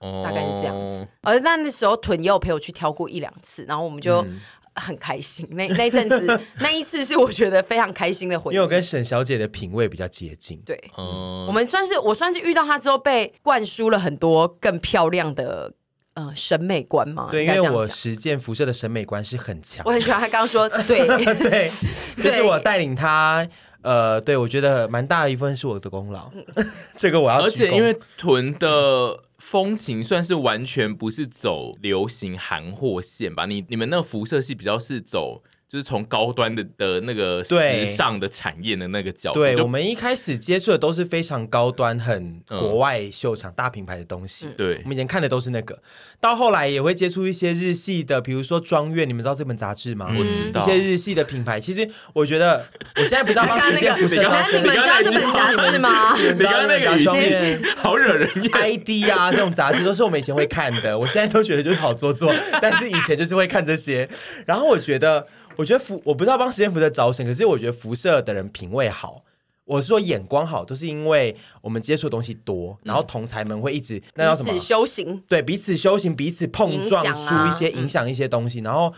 哦，大概是这样子。而那那时候屯也有陪我去挑过一两次，然后我们就很开心。嗯、那那阵子 那一次是我觉得非常开心的回忆，因为我跟沈小姐的品味比较接近。对，嗯、我们算是我算是遇到她之后被灌输了很多更漂亮的。呃，审美观嘛，对，因为我实践辐射的审美观是很强。我很喜欢他刚刚说，对 对，就是我带领他，呃，对我觉得蛮大的一部分是我的功劳。这个我要，而且因为屯的风情算是完全不是走流行韩货线吧？你你们那个辐射系比较是走。就是从高端的的那个时尚的产业的那个角度，对，我们一开始接触的都是非常高端、很国外秀场大品牌的东西。对，我们以前看的都是那个，到后来也会接触一些日系的，比如说庄月，你们知道这本杂志吗？我知道一些日系的品牌。其实我觉得，我现在不知道帮时间辐射招生，你们知道这本杂志吗？你刚刚那个庄月好惹人厌，ID 啊这种杂志都是我们以前会看的，我现在都觉得就是好做作，但是以前就是会看这些。然后我觉得。我觉得辐我不知道帮时间辐射招生，可是我觉得辐射的人品味好，我是说眼光好，都是因为我们接触的东西多，然后同才们会一直那叫什么？彼此修行，对，彼此修行，彼此碰撞出一些影响一些东西，嗯、然后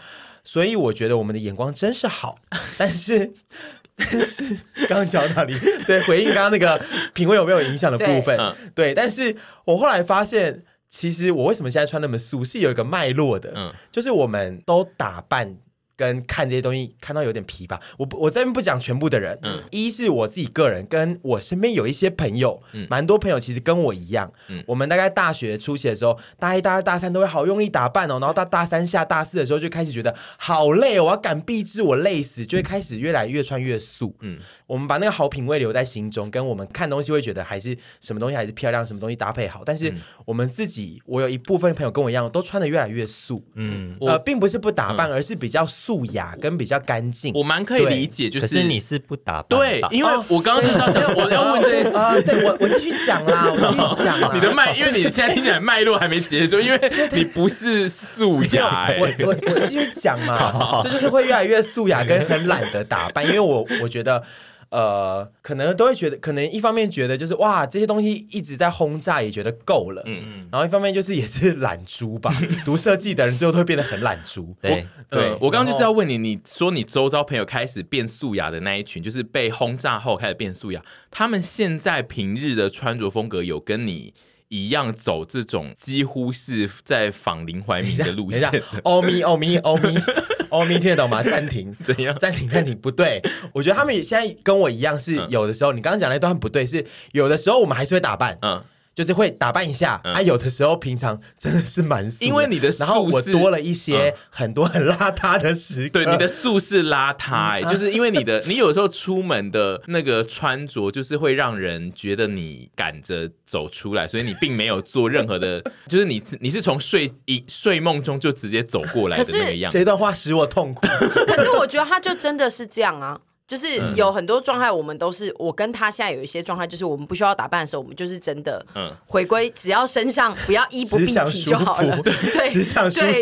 所以我觉得我们的眼光真是好，但是。但是刚刚讲到哪里？对，回应刚刚那个品味有没有影响的部分？对，对，但是我后来发现，其实我为什么现在穿那么素，是有一个脉络的，嗯，就是我们都打扮。跟看这些东西看到有点疲乏，我不我这边不讲全部的人，嗯，一是我自己个人，跟我身边有一些朋友，嗯，蛮多朋友其实跟我一样，嗯，我们大概大学初期的时候，大一、大二、大三都会好用力打扮哦，然后到大三下大四的时候就开始觉得好累，我要赶毕制，我累死，就会开始越来越穿越素，嗯，我们把那个好品味留在心中，跟我们看东西会觉得还是什么东西还是漂亮，什么东西搭配好，但是我们自己，我有一部分朋友跟我一样，都穿的越来越素，嗯，呃，并不是不打扮，而是比较。素雅跟比较干净，我蛮可以理解。就是，你是不打扮，对，因为我刚刚是要讲，我要问这件事，对我我继续讲啦，我继续讲。你的脉，因为你现在听起来脉络还没结束，因为你不是素雅。我我我继续讲嘛，这就是会越来越素雅，跟很懒得打扮，因为我我觉得。呃，可能都会觉得，可能一方面觉得就是哇，这些东西一直在轰炸，也觉得够了。嗯嗯。然后一方面就是也是懒猪吧，读设计的人最后都会变得很懒猪。对对，我刚刚就是要问你，你说你周遭朋友开始变素雅的那一群，就是被轰炸后开始变素雅，他们现在平日的穿着风格有跟你一样走这种几乎是在仿林怀民的路线？欧咪欧咪欧咪。欧咪听得懂吗？暂停，怎样？暂停，暂停，不对。我觉得他们现在跟我一样，是有的时候，嗯、你刚刚讲那段不对，是有的时候我们还是会打扮，嗯。就是会打扮一下，嗯、啊，有的时候平常真的是蛮素，因为你的素，然后我多了一些很多很邋遢的时刻。对，你的素是邋遢、欸，就是因为你的你有时候出门的那个穿着，就是会让人觉得你赶着走出来，所以你并没有做任何的，就是你你是从睡一睡梦中就直接走过来的那个样子。这段话使我痛苦。可是我觉得他就真的是这样啊。就是有很多状态，我们都是我跟他现在有一些状态，就是我们不需要打扮的时候，我们就是真的回归，只要身上不要衣不蔽体就好了。对 对，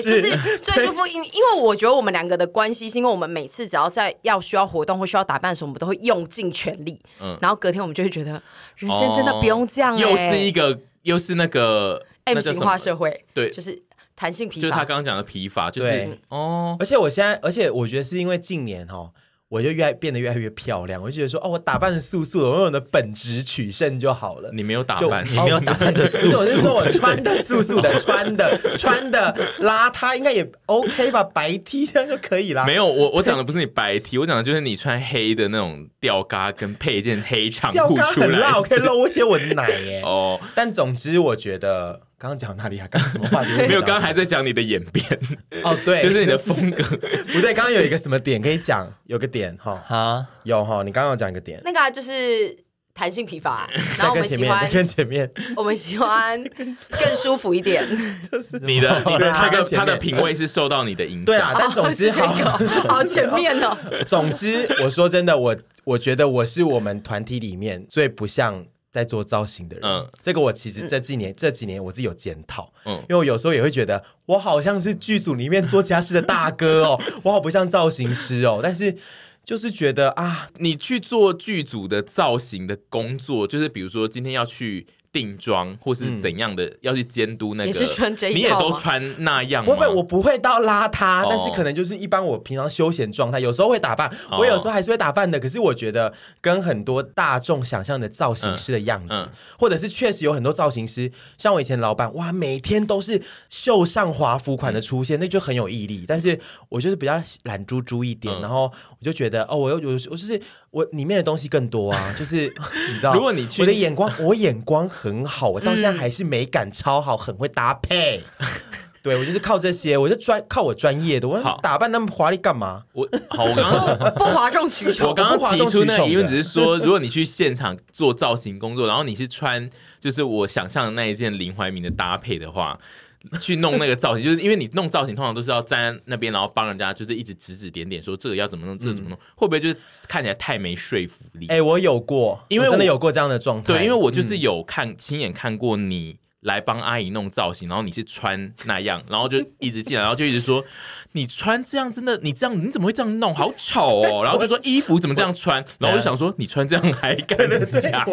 就是最舒服。因因为我觉得我们两个的关系，是因为我们每次只要在要需要活动或需要打扮的时候，我们都会用尽全力。嗯，然后隔天我们就会觉得人生真的不用这样。又是一个又是那个 M 型化社会，对，就是弹性疲乏。就是他刚刚讲的疲乏，就是哦。而且我现在，而且我觉得是因为近年哈。我就越变得越来越漂亮，我就觉得说，哦，我打扮的素素的，我用我的本质取胜就好了。你没有打扮，你没有打扮的素素，我是说我穿的素素的，穿的穿的邋遢应该也 OK 吧，白 T 这样就可以啦。没有，我我讲的不是你白 T，我讲的就是你穿黑的那种吊嘎跟配一件黑长裤出来，吊嘎很辣，我可以露一些我的奶耶。哦，但总之我觉得。刚刚讲哪里啊？刚刚什么话题？没有，刚刚还在讲你的演变。哦，对，就是你的风格。不对，刚刚有一个什么点可以讲？有个点哈，哈，有哈。你刚刚有讲一个点，那个就是弹性疲乏。然后我们喜欢跟前面，我们喜欢更舒服一点。就是你的，你的他的他的品味是受到你的影响。对啊，但总之好，好前面哦。总之，我说真的，我我觉得我是我们团体里面最不像。在做造型的人，嗯，这个我其实这几年、嗯、这几年我自己有检讨，嗯，因为我有时候也会觉得我好像是剧组里面做家事的大哥哦，我好不像造型师哦，但是就是觉得啊，你去做剧组的造型的工作，就是比如说今天要去。定妆或是怎样的要去监督那个，你也都穿那样吗？不会，我不会到邋遢，但是可能就是一般我平常休闲状态，有时候会打扮，我有时候还是会打扮的。可是我觉得跟很多大众想象的造型师的样子，或者是确实有很多造型师，像我以前老板，哇，每天都是秀上华服款的出现，那就很有毅力。但是我就是比较懒猪猪一点，然后我就觉得哦，我又有我就是我里面的东西更多啊，就是你知道，如果你去我的眼光，我眼光。很好，我到现在还是美感超好，很会搭配。对，我就是靠这些，我就专靠我专业的，我打扮那么华丽干嘛？我好，我刚刚不 哗众取宠。我刚刚提出那个疑问，只是说，如果你去现场做造型工作，然后你是穿就是我想象的那一件林怀民的搭配的话。去弄那个造型，就是因为你弄造型通常都是要站在那边，然后帮人家就是一直指指点点，说这个要怎么弄，这个怎么弄，会不会就是看起来太没说服力？哎，我有过，因为真的有过这样的状态。对，因为我就是有看亲眼看过你来帮阿姨弄造型，然后你是穿那样，然后就一直进来，然后就一直说 你穿这样真的，你这样你怎么会这样弄，好丑哦！然后就说衣服怎么这样穿，然后我就想说你穿这样还敢讲？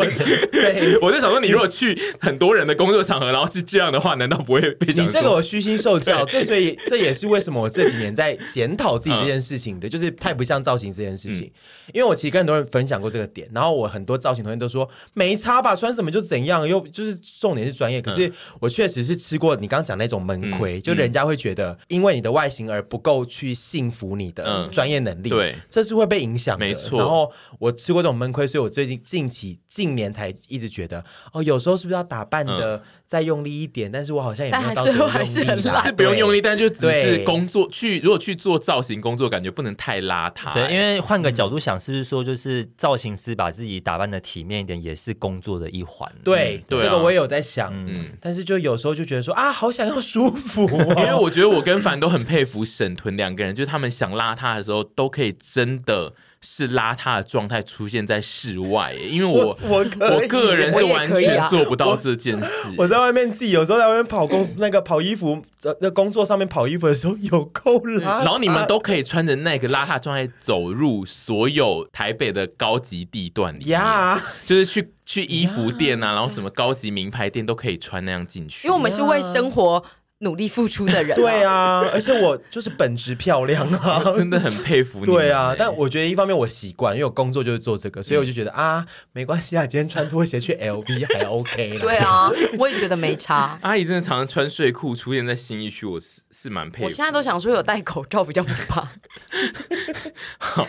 对，我就想说你如果去很多人的工作场合，然后是这样的话，难道不会被？你这个我虚心受教，这所以这也是为什么我这几年在检讨自己这件事情的，就是太不像造型这件事情。因为我其实跟很多人分享过这个点，然后我很多造型同学都说没差吧，穿什么就怎样，又就是重点是专业，可是。我确实是吃过你刚刚讲那种闷亏，嗯、就人家会觉得因为你的外形而不够去信服你的专业能力，嗯、对，这是会被影响的。没错。然后我吃过这种闷亏，所以我最近近期近年才一直觉得，哦，有时候是不是要打扮的再用力一点？嗯、但是我好像也没有到最后还是很辣，是不用用力，但就只是工作去，如果去做造型工作，感觉不能太邋遢。对，因为换个角度想，是不是说就是造型师把自己打扮的体面一点，也是工作的一环？对，对啊、这个我也有在想，嗯。但是就有时候就觉得说啊，好想要舒服哦。因为我觉得我跟凡都很佩服沈屯两个人，就是他们想邋遢的时候，都可以真的是邋遢的状态出现在室外。因为我我我个人是完全做不到这件事。我在外面自己有时候在外面跑工那个跑衣服，在工作上面跑衣服的时候有够邋遢。然后你们都可以穿着那个邋遢状态走入所有台北的高级地段里呀，Yeah. 就是去。去衣服店啊，然后什么高级名牌店都可以穿那样进去，因为我们是为生活努力付出的人。对啊，而且我就是本质漂亮啊，真的很佩服你。对啊，但我觉得一方面我习惯，因为我工作就是做这个，所以我就觉得啊，没关系啊，今天穿拖鞋去 LV 还 OK 了。对啊，我也觉得没差。阿姨真的常常穿睡裤出现在新义区，我是是蛮佩服。我现在都想说有戴口罩比较不怕。好。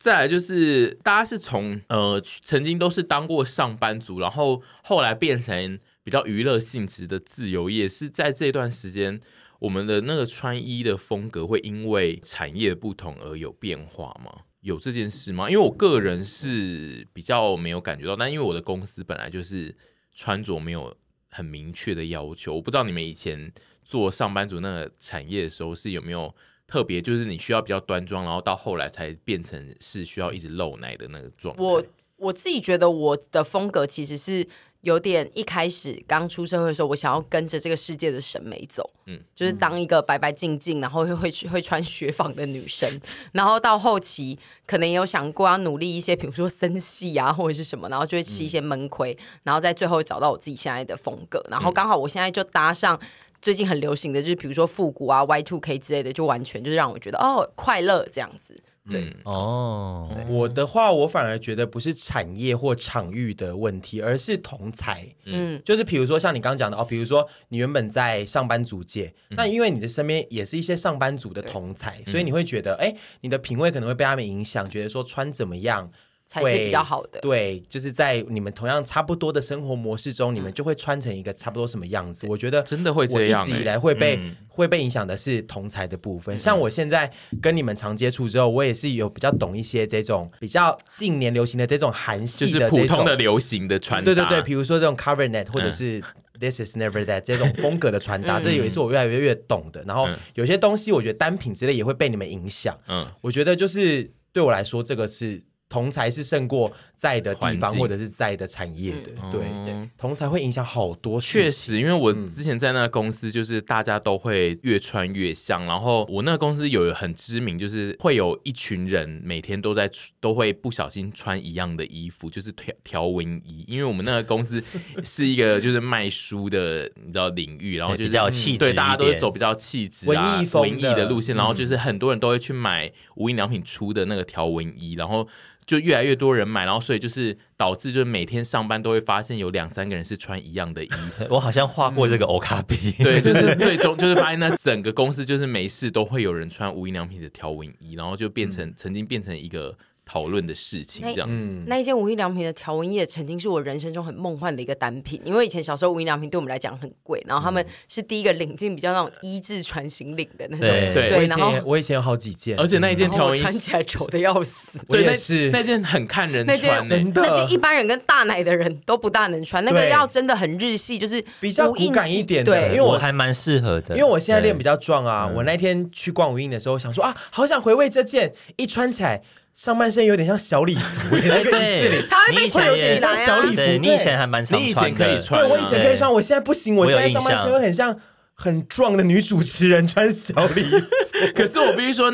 再来就是，大家是从呃曾经都是当过上班族，然后后来变成比较娱乐性质的自由业，是在这段时间，我们的那个穿衣的风格会因为产业不同而有变化吗？有这件事吗？因为我个人是比较没有感觉到，但因为我的公司本来就是穿着没有很明确的要求，我不知道你们以前做上班族那个产业的时候是有没有。特别就是你需要比较端庄，然后到后来才变成是需要一直露奶的那个状态。我我自己觉得我的风格其实是有点一开始刚出社会的时候，我想要跟着这个世界的审美走，嗯，就是当一个白白净净，然后会 会会穿雪纺的女生。然后到后期可能也有想过要努力一些，比如说森系啊或者是什么，然后就会吃一些闷亏，嗯、然后在最后找到我自己现在的风格。然后刚好我现在就搭上。最近很流行的就是，比如说复古啊、Y two K 之类的，就完全就是让我觉得哦，快乐这样子。对、嗯、哦，我的话，我反而觉得不是产业或场域的问题，而是同才。嗯，就是比如说像你刚刚讲的哦，比如说你原本在上班族界，嗯、那因为你的身边也是一些上班族的同才，所以你会觉得，哎，你的品味可能会被他们影响，觉得说穿怎么样。才是比较好的。对，就是在你们同样差不多的生活模式中，嗯、你们就会穿成一个差不多什么样子。我觉得真的会这样。我一直以来会被、嗯、会被影响的是同才的部分。嗯、像我现在跟你们常接触之后，我也是有比较懂一些这种比较近年流行的这种韩系的这种普通的流行的穿搭。对对对，比如说这种 cover net 或者是 this is never that 这种风格的穿搭，嗯、这也是我越来越越懂的。然后有些东西，我觉得单品之类也会被你们影响。嗯，我觉得就是对我来说，这个是。同才是胜过在的地方或者是在的产业的，嗯、对，对，同才会影响好多事。确实，因为我之前在那个公司，就是大家都会越穿越像。嗯、然后我那个公司有很知名，就是会有一群人每天都在都会不小心穿一样的衣服，就是条条纹衣。因为我们那个公司是一个就是卖书的，你知道领域，然后就是比较气质，对，大家都是走比较气质啊、文艺的路线。然后就是很多人都会去买无印良品出的那个条纹衣，然后。就越来越多人买，然后所以就是导致，就是每天上班都会发现有两三个人是穿一样的衣服。我好像画过这个欧卡比，对，就是 最终就是发现那整个公司就是没事都会有人穿无印良品的条纹衣，然后就变成、嗯、曾经变成一个。讨论的事情这样子，那一件无印良品的条纹衣也曾经是我人生中很梦幻的一个单品，因为以前小时候无印良品对我们来讲很贵，然后他们是第一个领进比较那种一字船型领的那种，对对。然后我以前有好几件，而且那一件条纹衣穿起来丑的要死，我也是。那件很看人穿，真的，那件一般人跟大奶的人都不大能穿，那个要真的很日系，就是比较骨感一点的，对，因为我还蛮适合的，因为我现在练比较壮啊。我那天去逛无印的时候，想说啊，好想回味这件，一穿起来。上半身有点像小礼服，对。对，你以前有点像小礼服，你以前还蛮常穿，你以前可以穿，对我以前可以穿，我现在不行，我现在上半身会很像很壮的女主持人穿小礼服，可是我必须说。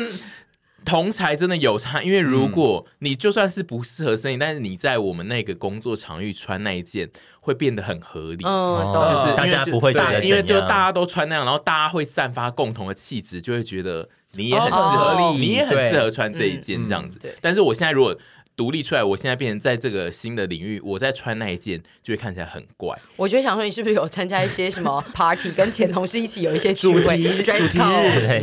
同才真的有差，因为如果你就算是不适合身体，嗯、但是你在我们那个工作场域穿那一件，会变得很合理。嗯，就是大家不会觉得，因为就大家都穿那样，然后大家会散发共同的气质，就会觉得你也很适合，哦、你也很适合穿这一件这样子。但是我现在如果。独立出来，我现在变成在这个新的领域，我在穿那一件就会看起来很怪。我觉得想说，你是不是有参加一些什么 party，跟前同事一起有一些聚会主题日？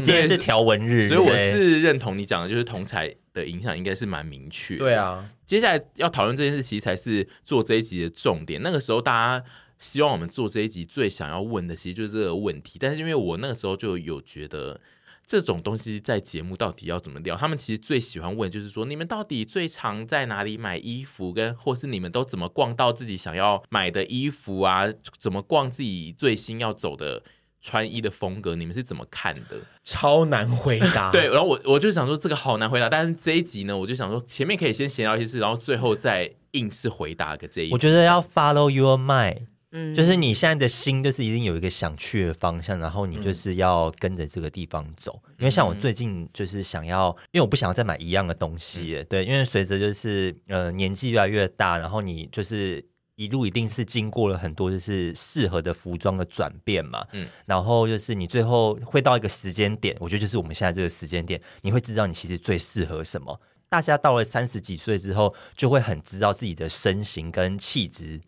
今天是条纹日，所以我是认同你讲的，就是同才的影响应该是蛮明确。对啊，接下来要讨论这件事，其实才是做这一集的重点。那个时候大家希望我们做这一集最想要问的，其实就是这个问题。但是因为我那个时候就有觉得。这种东西在节目到底要怎么聊？他们其实最喜欢问，就是说你们到底最常在哪里买衣服，跟或是你们都怎么逛到自己想要买的衣服啊？怎么逛自己最新要走的穿衣的风格？你们是怎么看的？超难回答。对，然后我我就想说这个好难回答，但是这一集呢，我就想说前面可以先闲聊一些事，然后最后再硬是回答个这一集。我觉得要 follow your mind。嗯，就是你现在的心就是一定有一个想去的方向，然后你就是要跟着这个地方走。嗯、因为像我最近就是想要，因为我不想要再买一样的东西，嗯、对，因为随着就是呃年纪越来越大，然后你就是一路一定是经过了很多就是适合的服装的转变嘛，嗯，然后就是你最后会到一个时间点，我觉得就是我们现在这个时间点，你会知道你其实最适合什么。大家到了三十几岁之后，就会很知道自己的身形跟气质。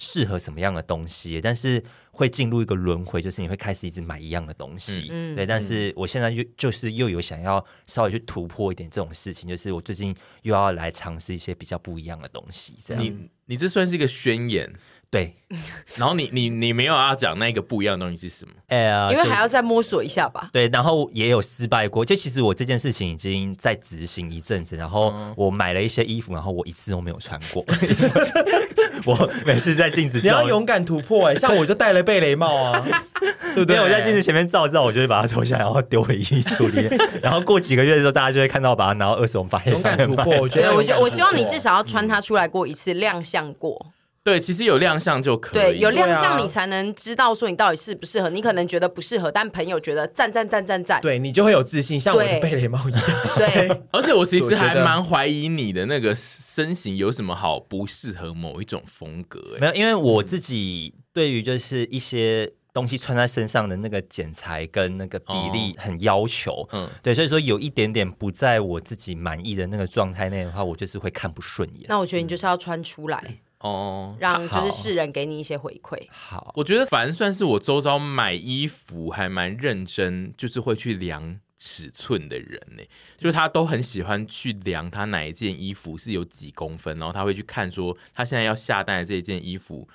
适合什么样的东西，但是会进入一个轮回，就是你会开始一直买一样的东西，嗯、对。但是我现在又就是又有想要稍微去突破一点这种事情，就是我最近又要来尝试一些比较不一样的东西。这样，你你这算是一个宣言。对，然后你你你没有要讲那个不一样的东西是什么？哎呀，因为还要再摸索一下吧。对，然后也有失败过。就其实我这件事情已经在执行一阵子，然后我买了一些衣服，然后我一次都没有穿过。我每次在镜子，你要勇敢突破哎！像我就戴了贝雷帽啊，对不对？我在镜子前面照照，我就会把它脱下来，然后丢回衣橱里。然后过几个月的时候，大家就会看到我把它拿到二手发勇敢突破，我觉得，我觉得，我希望你至少要穿它出来过一次，亮相过。对，其实有亮相就可以。对，有亮相你才能知道说你到底适不适合。你可能觉得不适合，但朋友觉得赞赞赞赞赞，对你就会有自信，像我的贝雷帽一样。对，而且我其实还蛮怀疑你的那个身形有什么好不适合某一种风格。没有，因为我自己对于就是一些东西穿在身上的那个剪裁跟那个比例很要求。嗯，对，所以说有一点点不在我自己满意的那个状态内的话，我就是会看不顺眼。那我觉得你就是要穿出来。哦，让就是世人给你一些回馈。好，我觉得反正算是我周遭买衣服还蛮认真，就是会去量尺寸的人呢。就是他都很喜欢去量他哪一件衣服是有几公分，然后他会去看说他现在要下单的这件衣服。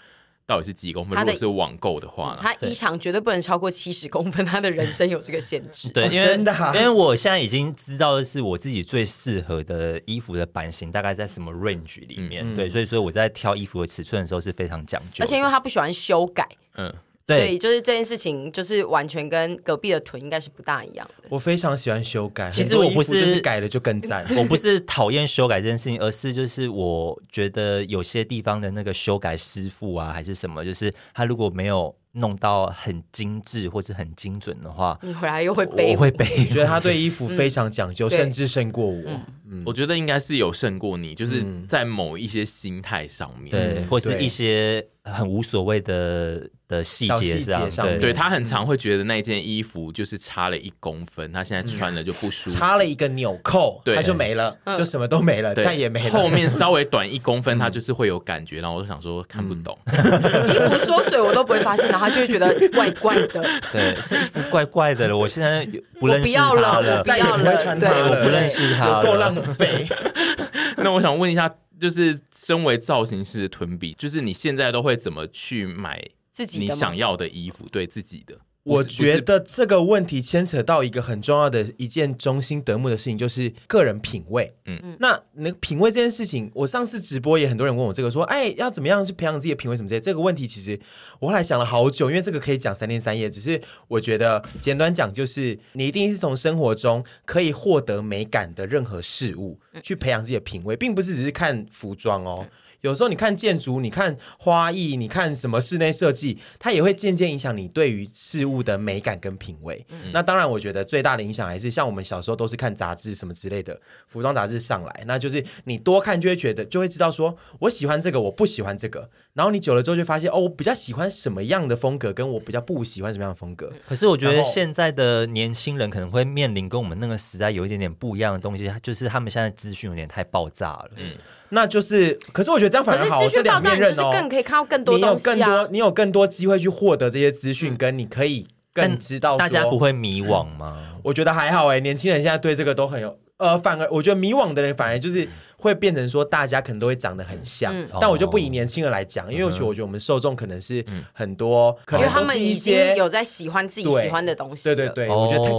到底是几公分？如果是网购的话，他衣长绝对不能超过七十公分。他的人生有这个限制。对，因为因为我现在已经知道的是我自己最适合的衣服的版型大概在什么 range 里面。对，所以所以我在挑衣服的尺寸的时候是非常讲究。而且因为他不喜欢修改，嗯。对，所以就是这件事情，就是完全跟隔壁的臀应该是不大一样的。我非常喜欢修改，其实我不是，是改了就更赞。我不是讨厌修改这件事情，而是就是我觉得有些地方的那个修改师傅啊，还是什么，就是他如果没有。弄到很精致或者很精准的话，你回来又会背。我会背。我觉得他对衣服非常讲究，甚至胜过我。我觉得应该是有胜过你，就是在某一些心态上面，对，或是一些很无所谓的的细节上。对，他很常会觉得那件衣服就是差了一公分，他现在穿了就不舒服。差了一个纽扣，他就没了，就什么都没了，再也没了。后面稍微短一公分，他就是会有感觉，然后我就想说看不懂。衣服缩水我都不会发现的。他就会觉得怪怪的，对，这衣服怪怪的了。我现在不认识他了，不要了，对，我不认识他了，够浪费。那我想问一下，就是身为造型师的屯比，就是你现在都会怎么去买自己你想要的衣服？对自己的，我觉得这个问题牵扯到一个很重要的一件中心得目的事情，就是个人品味。嗯嗯，那那品味这件事情，我上次直播也很多人问我这个，说，哎，要怎么样去培养自己的品味什么之类。这个问题其实我后来想了好久，因为这个可以讲三天三夜。只是我觉得简短讲，就是你一定是从生活中可以获得美感的任何事物去培养自己的品味，并不是只是看服装哦。有时候你看建筑，你看花艺，你看什么室内设计，它也会渐渐影响你对于事物的美感跟品味。嗯、那当然，我觉得最大的影响还是像我们小时候都是看杂志什么之类的，服装杂志上来，那就是你多看就会觉得就会知道说，我喜欢这个，我不喜欢这个。然后你久了之后就发现，哦，我比较喜欢什么样的风格，跟我比较不喜欢什么样的风格。可是我觉得现在的年轻人可能会面临跟我们那个时代有一点点不一样的东西，就是他们现在资讯有点太爆炸了。嗯。那就是，可是我觉得这样反而好，是两面刃哦。更可以看到更多东西啊。你有更多，你有更多机会去获得这些资讯，跟你可以更知道。大家不会迷惘吗？我觉得还好哎，年轻人现在对这个都很有。呃，反而我觉得迷惘的人，反而就是会变成说，大家可能都会长得很像。嗯、但我就不以年轻人来讲，因为我觉得，我觉得我们受众可能是很多，嗯、可能他们已经有在喜欢自己喜欢的东西。对对对，我觉得他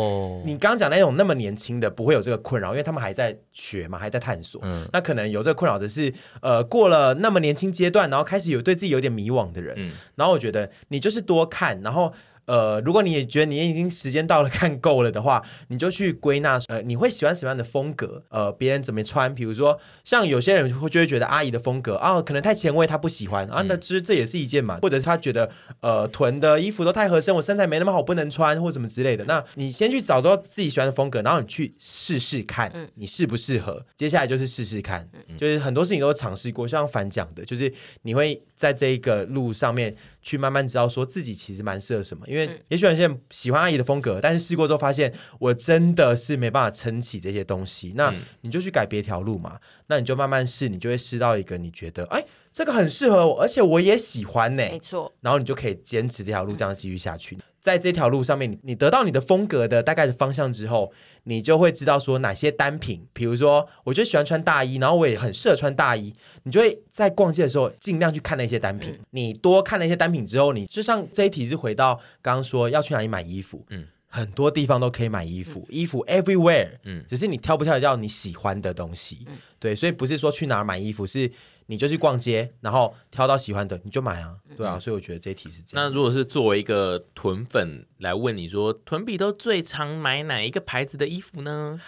你刚刚讲那种那么年轻的，不会有这个困扰，因为他们还在学嘛，还在探索。嗯、那可能有这个困扰的是，呃，过了那么年轻阶段，然后开始有对自己有点迷惘的人。嗯、然后我觉得你就是多看，然后。呃，如果你也觉得你已经时间到了看够了的话，你就去归纳，呃，你会喜欢什么样的风格？呃，别人怎么穿？比如说，像有些人会就会觉得阿姨的风格啊、哦，可能太前卫，他不喜欢啊。那其实这也是一件嘛，或者是他觉得呃，臀的衣服都太合身，我身材没那么好，不能穿或什么之类的。那你先去找到自己喜欢的风格，然后你去试试看，你适不适合？接下来就是试试看，就是很多事情都尝试过，像反讲的，就是你会在这一个路上面。去慢慢知道说自己其实蛮适合什么，因为也许有些人喜欢阿姨的风格，但是试过之后发现我真的是没办法撑起这些东西，那你就去改别条路嘛，那你就慢慢试，你就会试到一个你觉得哎，这个很适合我，而且我也喜欢呢，没错，然后你就可以坚持这条路这样继续下去。在这条路上面，你你得到你的风格的大概的方向之后，你就会知道说哪些单品，比如说，我就喜欢穿大衣，然后我也很适合穿大衣，你就会在逛街的时候尽量去看那些单品。嗯、你多看那些单品之后，你就像这一题是回到刚刚说要去哪里买衣服，嗯，很多地方都可以买衣服，嗯、衣服 everywhere，嗯，只是你挑不挑得到你喜欢的东西，嗯、对，所以不是说去哪儿买衣服是。你就去逛街，然后挑到喜欢的你就买啊，对啊，所以我觉得这一题是这样。那如果是作为一个囤粉来问你说，囤比都最常买哪一个牌子的衣服呢？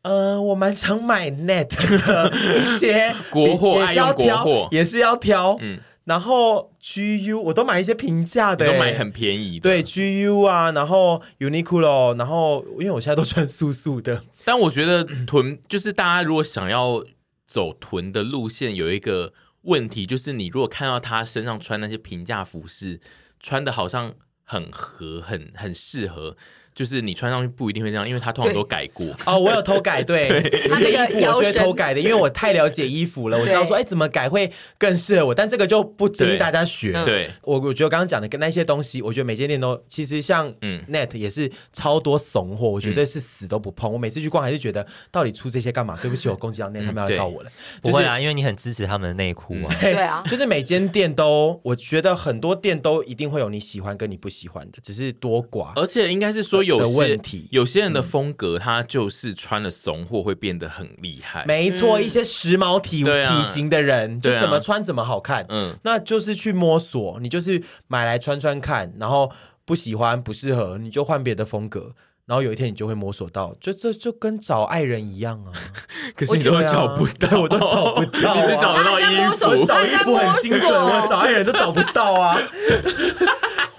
呃，我蛮常买 Net 的一些国货，爱用国货也是要挑。嗯，然后 GU 我都买一些平价的，都买很便宜的。对 GU 啊，然后 Uniqlo，然后因为我现在都穿素素的。但我觉得囤就是大家如果想要。走臀的路线有一个问题，就是你如果看到他身上穿那些平价服饰，穿的好像很合，很很适合。就是你穿上去不一定会这样，因为他通常都改过。哦，我有偷改，对，有些衣服我是会偷改的，因为我太了解衣服了，我知道说，哎，怎么改会更适合我。但这个就不建议大家学。对，我我觉得刚刚讲的跟那些东西，我觉得每间店都其实像嗯，Net 也是超多怂货，我绝对是死都不碰。我每次去逛还是觉得到底出这些干嘛？对不起，我攻击到 Net，他们要来告我了。不会啊，因为你很支持他们的内裤啊。对啊，就是每间店都，我觉得很多店都一定会有你喜欢跟你不喜欢的，只是多寡。而且应该是说有的问题。有些人的风格，他就是穿了怂货会变得很厉害。没错，一些时髦体体型的人，就怎么穿怎么好看。嗯，那就是去摸索，你就是买来穿穿看，然后不喜欢不适合，你就换别的风格。然后有一天你就会摸索到，就这就跟找爱人一样啊。可是你都找不到，我都找不到，你只找得到衣服，找衣服很精准，我找爱人都找不到啊。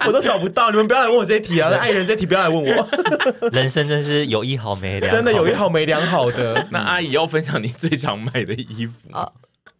我都找不到，你们不要来问我这些题啊！爱人这些题不要来问我。人生真是有一好没良好，真的有一好没良好的。那阿姨要分享你最常买的衣服。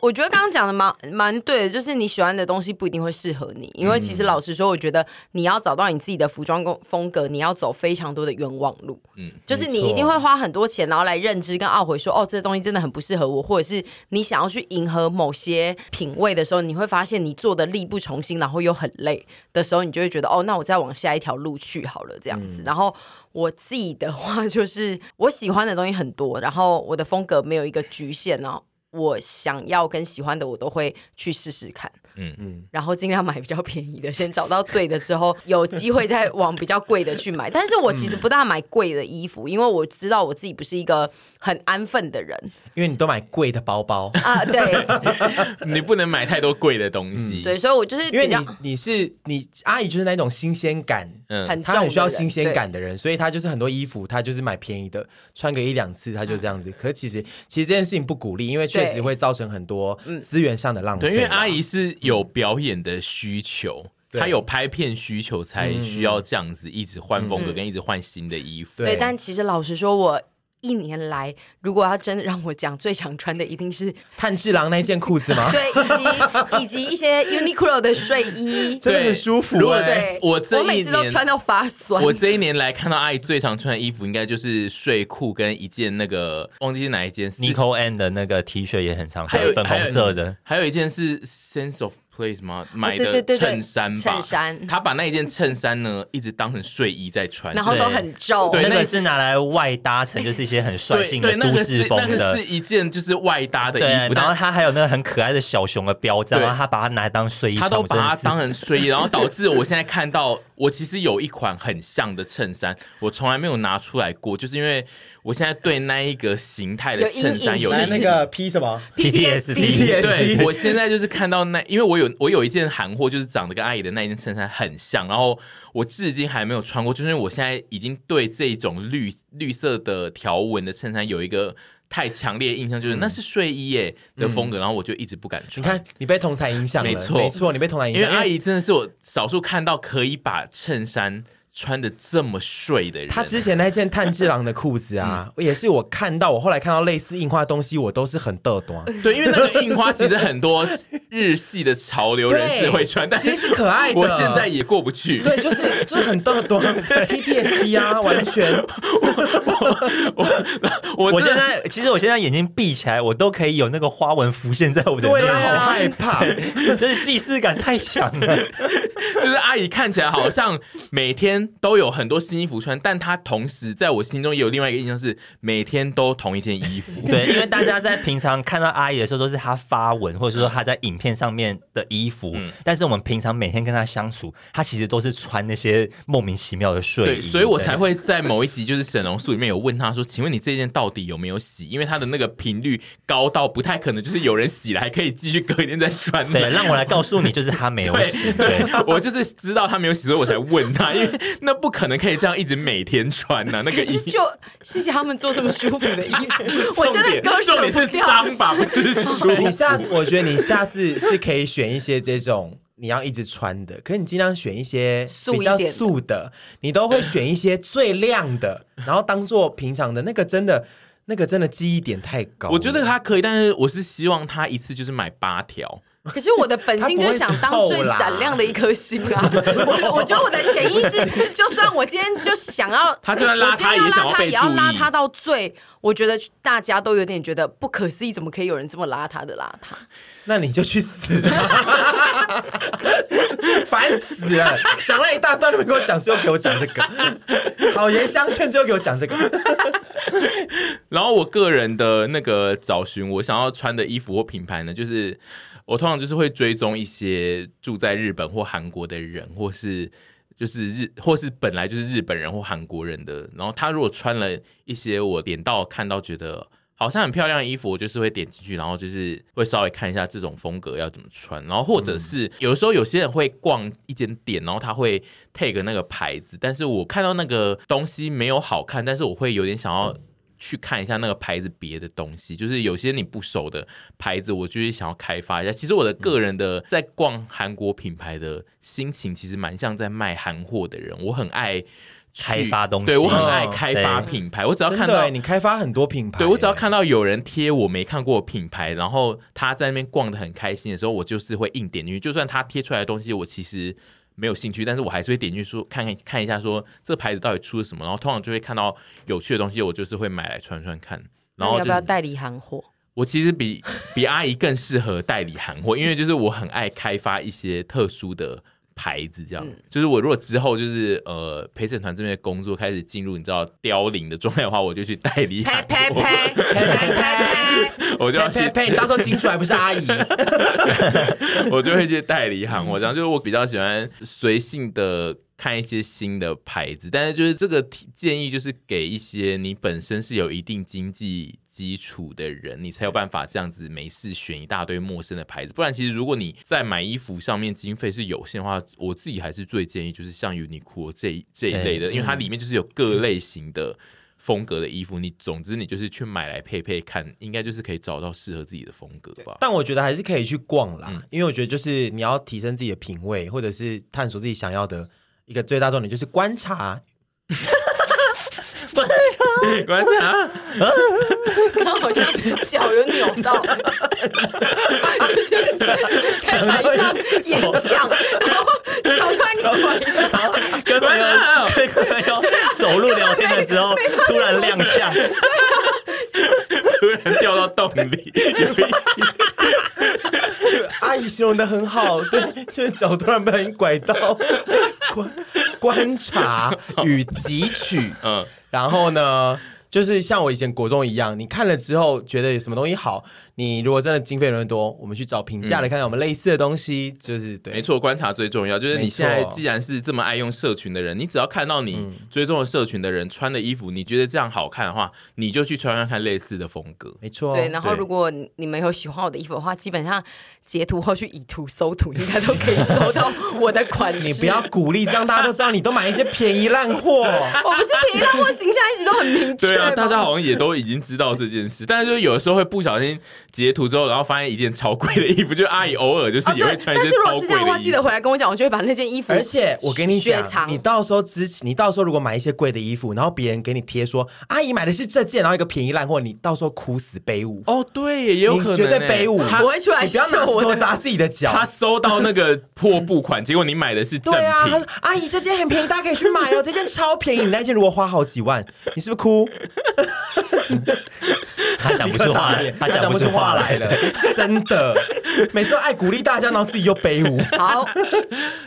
哦我觉得刚刚讲的蛮蛮对的，就是你喜欢的东西不一定会适合你，因为其实老实说，我觉得你要找到你自己的服装风格，你要走非常多的冤枉路。嗯，就是你一定会花很多钱，然后来认知跟懊悔说，哦，这东西真的很不适合我，或者是你想要去迎合某些品味的时候，你会发现你做的力不从心，然后又很累的时候，你就会觉得，哦，那我再往下一条路去好了，这样子。嗯、然后我自己的话，就是我喜欢的东西很多，然后我的风格没有一个局限哦。我想要跟喜欢的，我都会去试试看。嗯嗯，然后尽量买比较便宜的，先找到对的之后，有机会再往比较贵的去买。但是我其实不大买贵的衣服，因为我知道我自己不是一个很安分的人。因为你都买贵的包包啊，对，你不能买太多贵的东西。对，所以我就是因为你你是你阿姨就是那种新鲜感，嗯，她很需要新鲜感的人，所以她就是很多衣服她就是买便宜的，穿个一两次她就这样子。可是其实其实这件事情不鼓励，因为确实会造成很多资源上的浪费。对，因为阿姨是有表演的需求，他有拍片需求，才需要这样子一直换风格跟一直换新的衣服。对，但其实老实说，我。一年来，如果要真的让我讲，最常穿的一定是炭治郎那件裤子吗？对，以及以及一些 Uniqlo 的睡衣，真的很舒服。对，我这我每次都穿到发酸。我这一年来看到阿姨最常穿的衣服，应该就是睡裤跟一件那个忘记是哪一件，Nico and 的那个 T 恤也很常穿，粉红色的，还有一件是 Sense of。Place 吗？买的衬衫吧，衬衫。他把那一件衬衫呢，一直当成睡衣在穿，然后都很皱。对，那个是拿来外搭成，就是一些很率性的 都市风的。那个是一件就是外搭的衣服，然后他还有那个很可爱的小熊的标志，然后他把它拿来当睡衣，他都把它当成睡衣，然后导致我现在看到，我其实有一款很像的衬衫，我从来没有拿出来过，就是因为。我现在对那一个形态的衬衫有那个 P 什么？PTSD，对，我现在就是看到那，因为我有我有一件韩货，就是长得跟阿姨的那一件衬衫很像，然后我至今还没有穿过，就是因为我现在已经对这种绿绿色的条纹的衬衫有一个太强烈的印象，就是那是睡衣耶的风格，然后我就一直不敢穿。你看，你被同才影响了，没错，没错，你被同才影响，因为阿姨真的是我少数看到可以把衬衫。穿的这么睡的人，他之前那件炭治郎的裤子啊，嗯、也是我看到，我后来看到类似印花东西，我都是很嘚多。对，因为那个印花其实很多日系的潮流人士会穿，但其实是可爱的。我现在也过不去。对，就是就是很嘚多，PTSD 啊，完全。我我我，我现在其实我现在眼睛闭起来，我都可以有那个花纹浮现在我的脸上。对，好害怕，就是既视感太强了。就是阿姨看起来好像每天。都有很多新衣服穿，但他同时在我心中也有另外一个印象是每天都同一件衣服。对，因为大家在平常看到阿姨的时候，都是她发文，或者说她在影片上面的衣服。嗯、但是我们平常每天跟她相处，她其实都是穿那些莫名其妙的睡衣。对，所以我才会在某一集就是沈龙素里面有问她说：“请问你这件到底有没有洗？因为她的那个频率高到不太可能，就是有人洗了还可以继续隔一天再穿。”对，让我来告诉你，就是她没有洗。对，对我就是知道她没有洗，所以我才问她，因为。那不可能可以这样一直每天穿呐、啊，那个衣服就谢谢他们做这么舒服的衣服，我真的割舍不掉。脏吧，不是 舒服。你下，我觉得你下次是可以选一些这种你要一直穿的，可是你尽量选一些比较素的，你都会选一些最亮的，然后当做平常的那个，真的那个真的记忆点太高。我觉得他可以，但是我是希望他一次就是买八条。可是我的本心就想当最闪亮的一颗星啊！我我觉得我的潜意识，就算我今天就想要，他就算拉他也想要被注意，也要拉他到最。我觉得大家都有点觉得不可思议，怎么可以有人这么邋遢的邋遢？那你就去死！烦死了！讲了一大段，你们给我讲，最后给我讲这个，好言相劝，最后给我讲这个。然后我个人的那个找寻我想要穿的衣服或品牌呢，就是。我通常就是会追踪一些住在日本或韩国的人，或是就是日，或是本来就是日本人或韩国人的。然后他如果穿了一些我点到看到觉得好像很漂亮的衣服，我就是会点进去，然后就是会稍微看一下这种风格要怎么穿。然后或者是有的时候有些人会逛一间店，然后他会 take 那个牌子，但是我看到那个东西没有好看，但是我会有点想要。去看一下那个牌子别的东西，就是有些你不熟的牌子，我就是想要开发一下。其实我的个人的在逛韩国品牌的心情，其实蛮像在卖韩货的人。我很爱开发东西，对，我很爱开发品牌。我只要看到你开发很多品牌，对，我只要看到有人贴我没看过品牌，然后他在那边逛的很开心的时候，我就是会硬点进去。就算他贴出来的东西，我其实。没有兴趣，但是我还是会点进去说看看看一下，说这牌子到底出了什么，然后通常就会看到有趣的东西，我就是会买来穿穿看。然后要不要代理行货？我其实比比阿姨更适合代理行货，因为就是我很爱开发一些特殊的。牌子这样，嗯、就是我如果之后就是呃陪审团这边的工作开始进入你知道凋零的状态的话，我就去代理。我就要去呸，你到时候金出来不是阿姨，我就会去代理行。我这样就是我比较喜欢随性的看一些新的牌子，但是就是这个建议就是给一些你本身是有一定经济基础的人，你才有办法这样子没事选一大堆陌生的牌子。不然，其实如果你在买衣服上面经费是有限的话，我自己还是最建议就是像 Uniqlo 这这一类的，因为它里面就是有各类型的风格的衣服。你总之你就是去买来配配看，应该就是可以找到适合自己的风格吧。但我觉得还是可以去逛啦，嗯、因为我觉得就是你要提升自己的品味，或者是探索自己想要的一个最大重点就是观察。观察，刚 刚好像脚有扭到，就是在台上演讲，然后脚突然扭到，跟朋友跟朋友走路聊天的时候突然踉跄，突然掉到洞里，有一集，阿姨形容的很好，对，就是脚突然被人拐到，观观察与汲取，嗯。然后呢，就是像我以前国中一样，你看了之后觉得有什么东西好，你如果真的经费人多，我们去找评价来看看我们类似的东西，嗯、就是对，没错，观察最重要。就是你现在既然是这么爱用社群的人，你只要看到你追踪的社群的人穿的衣服，你觉得这样好看的话，你就去穿穿看类似的风格，没错。对，然后如果你们有喜欢我的衣服的话，基本上。截图或去以图搜图，应该都可以搜到我的款式。你不要鼓励，这样大家都知道你都买一些便宜烂货。我不是便宜烂货，形象一直都很明确。对啊，大家好像也都已经知道这件事，但是就有的时候会不小心截图之后，然后发现一件超贵的衣服，就阿姨偶尔就是也会穿一件超贵的衣服。但是如果是这样的话，记得回来跟我讲，我就会把那件衣服。而且我跟你讲，你到时候支持，你到时候如果买一些贵的衣服，然后别人给你贴说阿姨买的是这件，然后一个便宜烂货，你到时候哭死卑舞。哦，对，也有可能绝对卑舞。他不会出来，你不要拿石头砸自己的脚。他收到那个破布款，结果你买的是正品。对啊，他说阿姨，这件很便宜，大家可以去买哦。这件超便宜，你那件如果花好几万，你是不是哭？他讲不出话，他讲不出话来了，真的。每次都爱鼓励大家，然后自己又卑污。好，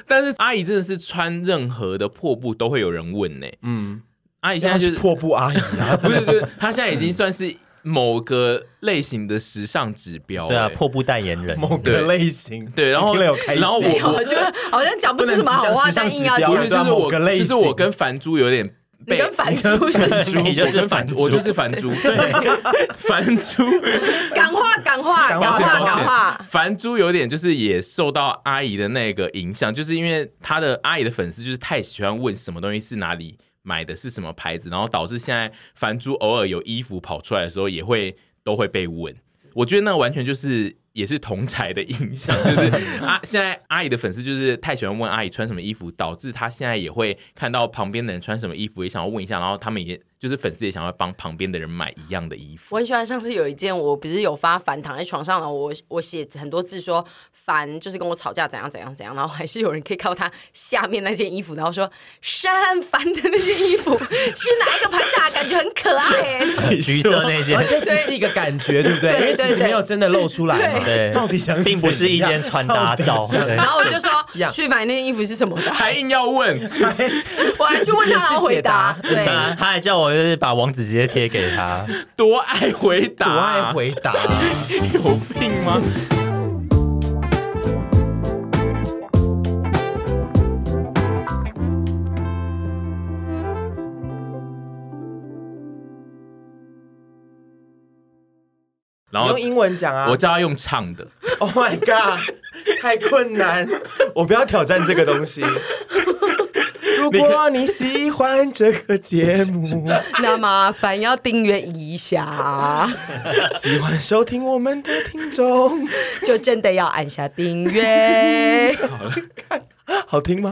但是阿姨真的是穿任何的破布都会有人问呢。嗯，阿姨现在就是破布阿姨啊，不是，是，她现在已经算是。某个类型的时尚指标，对啊，破布代言人，某个类型，对，然后然后我我觉得好像讲不出什么好话，但硬要讲，就是我就是我跟凡珠有点，你跟凡珠是，你就是凡，我就是凡珠，对，凡珠，感化感化感化感化，凡珠有点就是也受到阿姨的那个影响，就是因为他的阿姨的粉丝就是太喜欢问什么东西是哪里。买的是什么牌子，然后导致现在凡珠偶尔有衣服跑出来的时候，也会都会被问。我觉得那完全就是也是同才的印象，就是啊，现在阿姨的粉丝就是太喜欢问阿姨穿什么衣服，导致她现在也会看到旁边的人穿什么衣服，也想要问一下，然后他们也就是粉丝也想要帮旁边的人买一样的衣服。我很喜欢上次有一件，我不是有发凡躺在床上了，我我写很多字说。烦就是跟我吵架怎样怎样怎样，然后还是有人可以靠他下面那件衣服，然后说山凡的那件衣服是哪一个牌子啊？感觉很可爱 哎，橘色那件，而且只是一个感觉，对不对？因为其实没有真的露出来嘛。对，到底想并不是一件穿搭照。然后我就说 去凡那件衣服是什么的，还硬要问，我还去问他，然后回答。对，他还叫我就是把网址直接贴给他，多爱回答，多爱回答，有病吗？然后用英文讲啊，我叫他用唱的。Oh my god，太困难，我不要挑战这个东西。如果你喜欢这个节目，那麻烦要订阅一下。喜欢收听我们的听众，就真的要按下订阅。好了，看好听吗？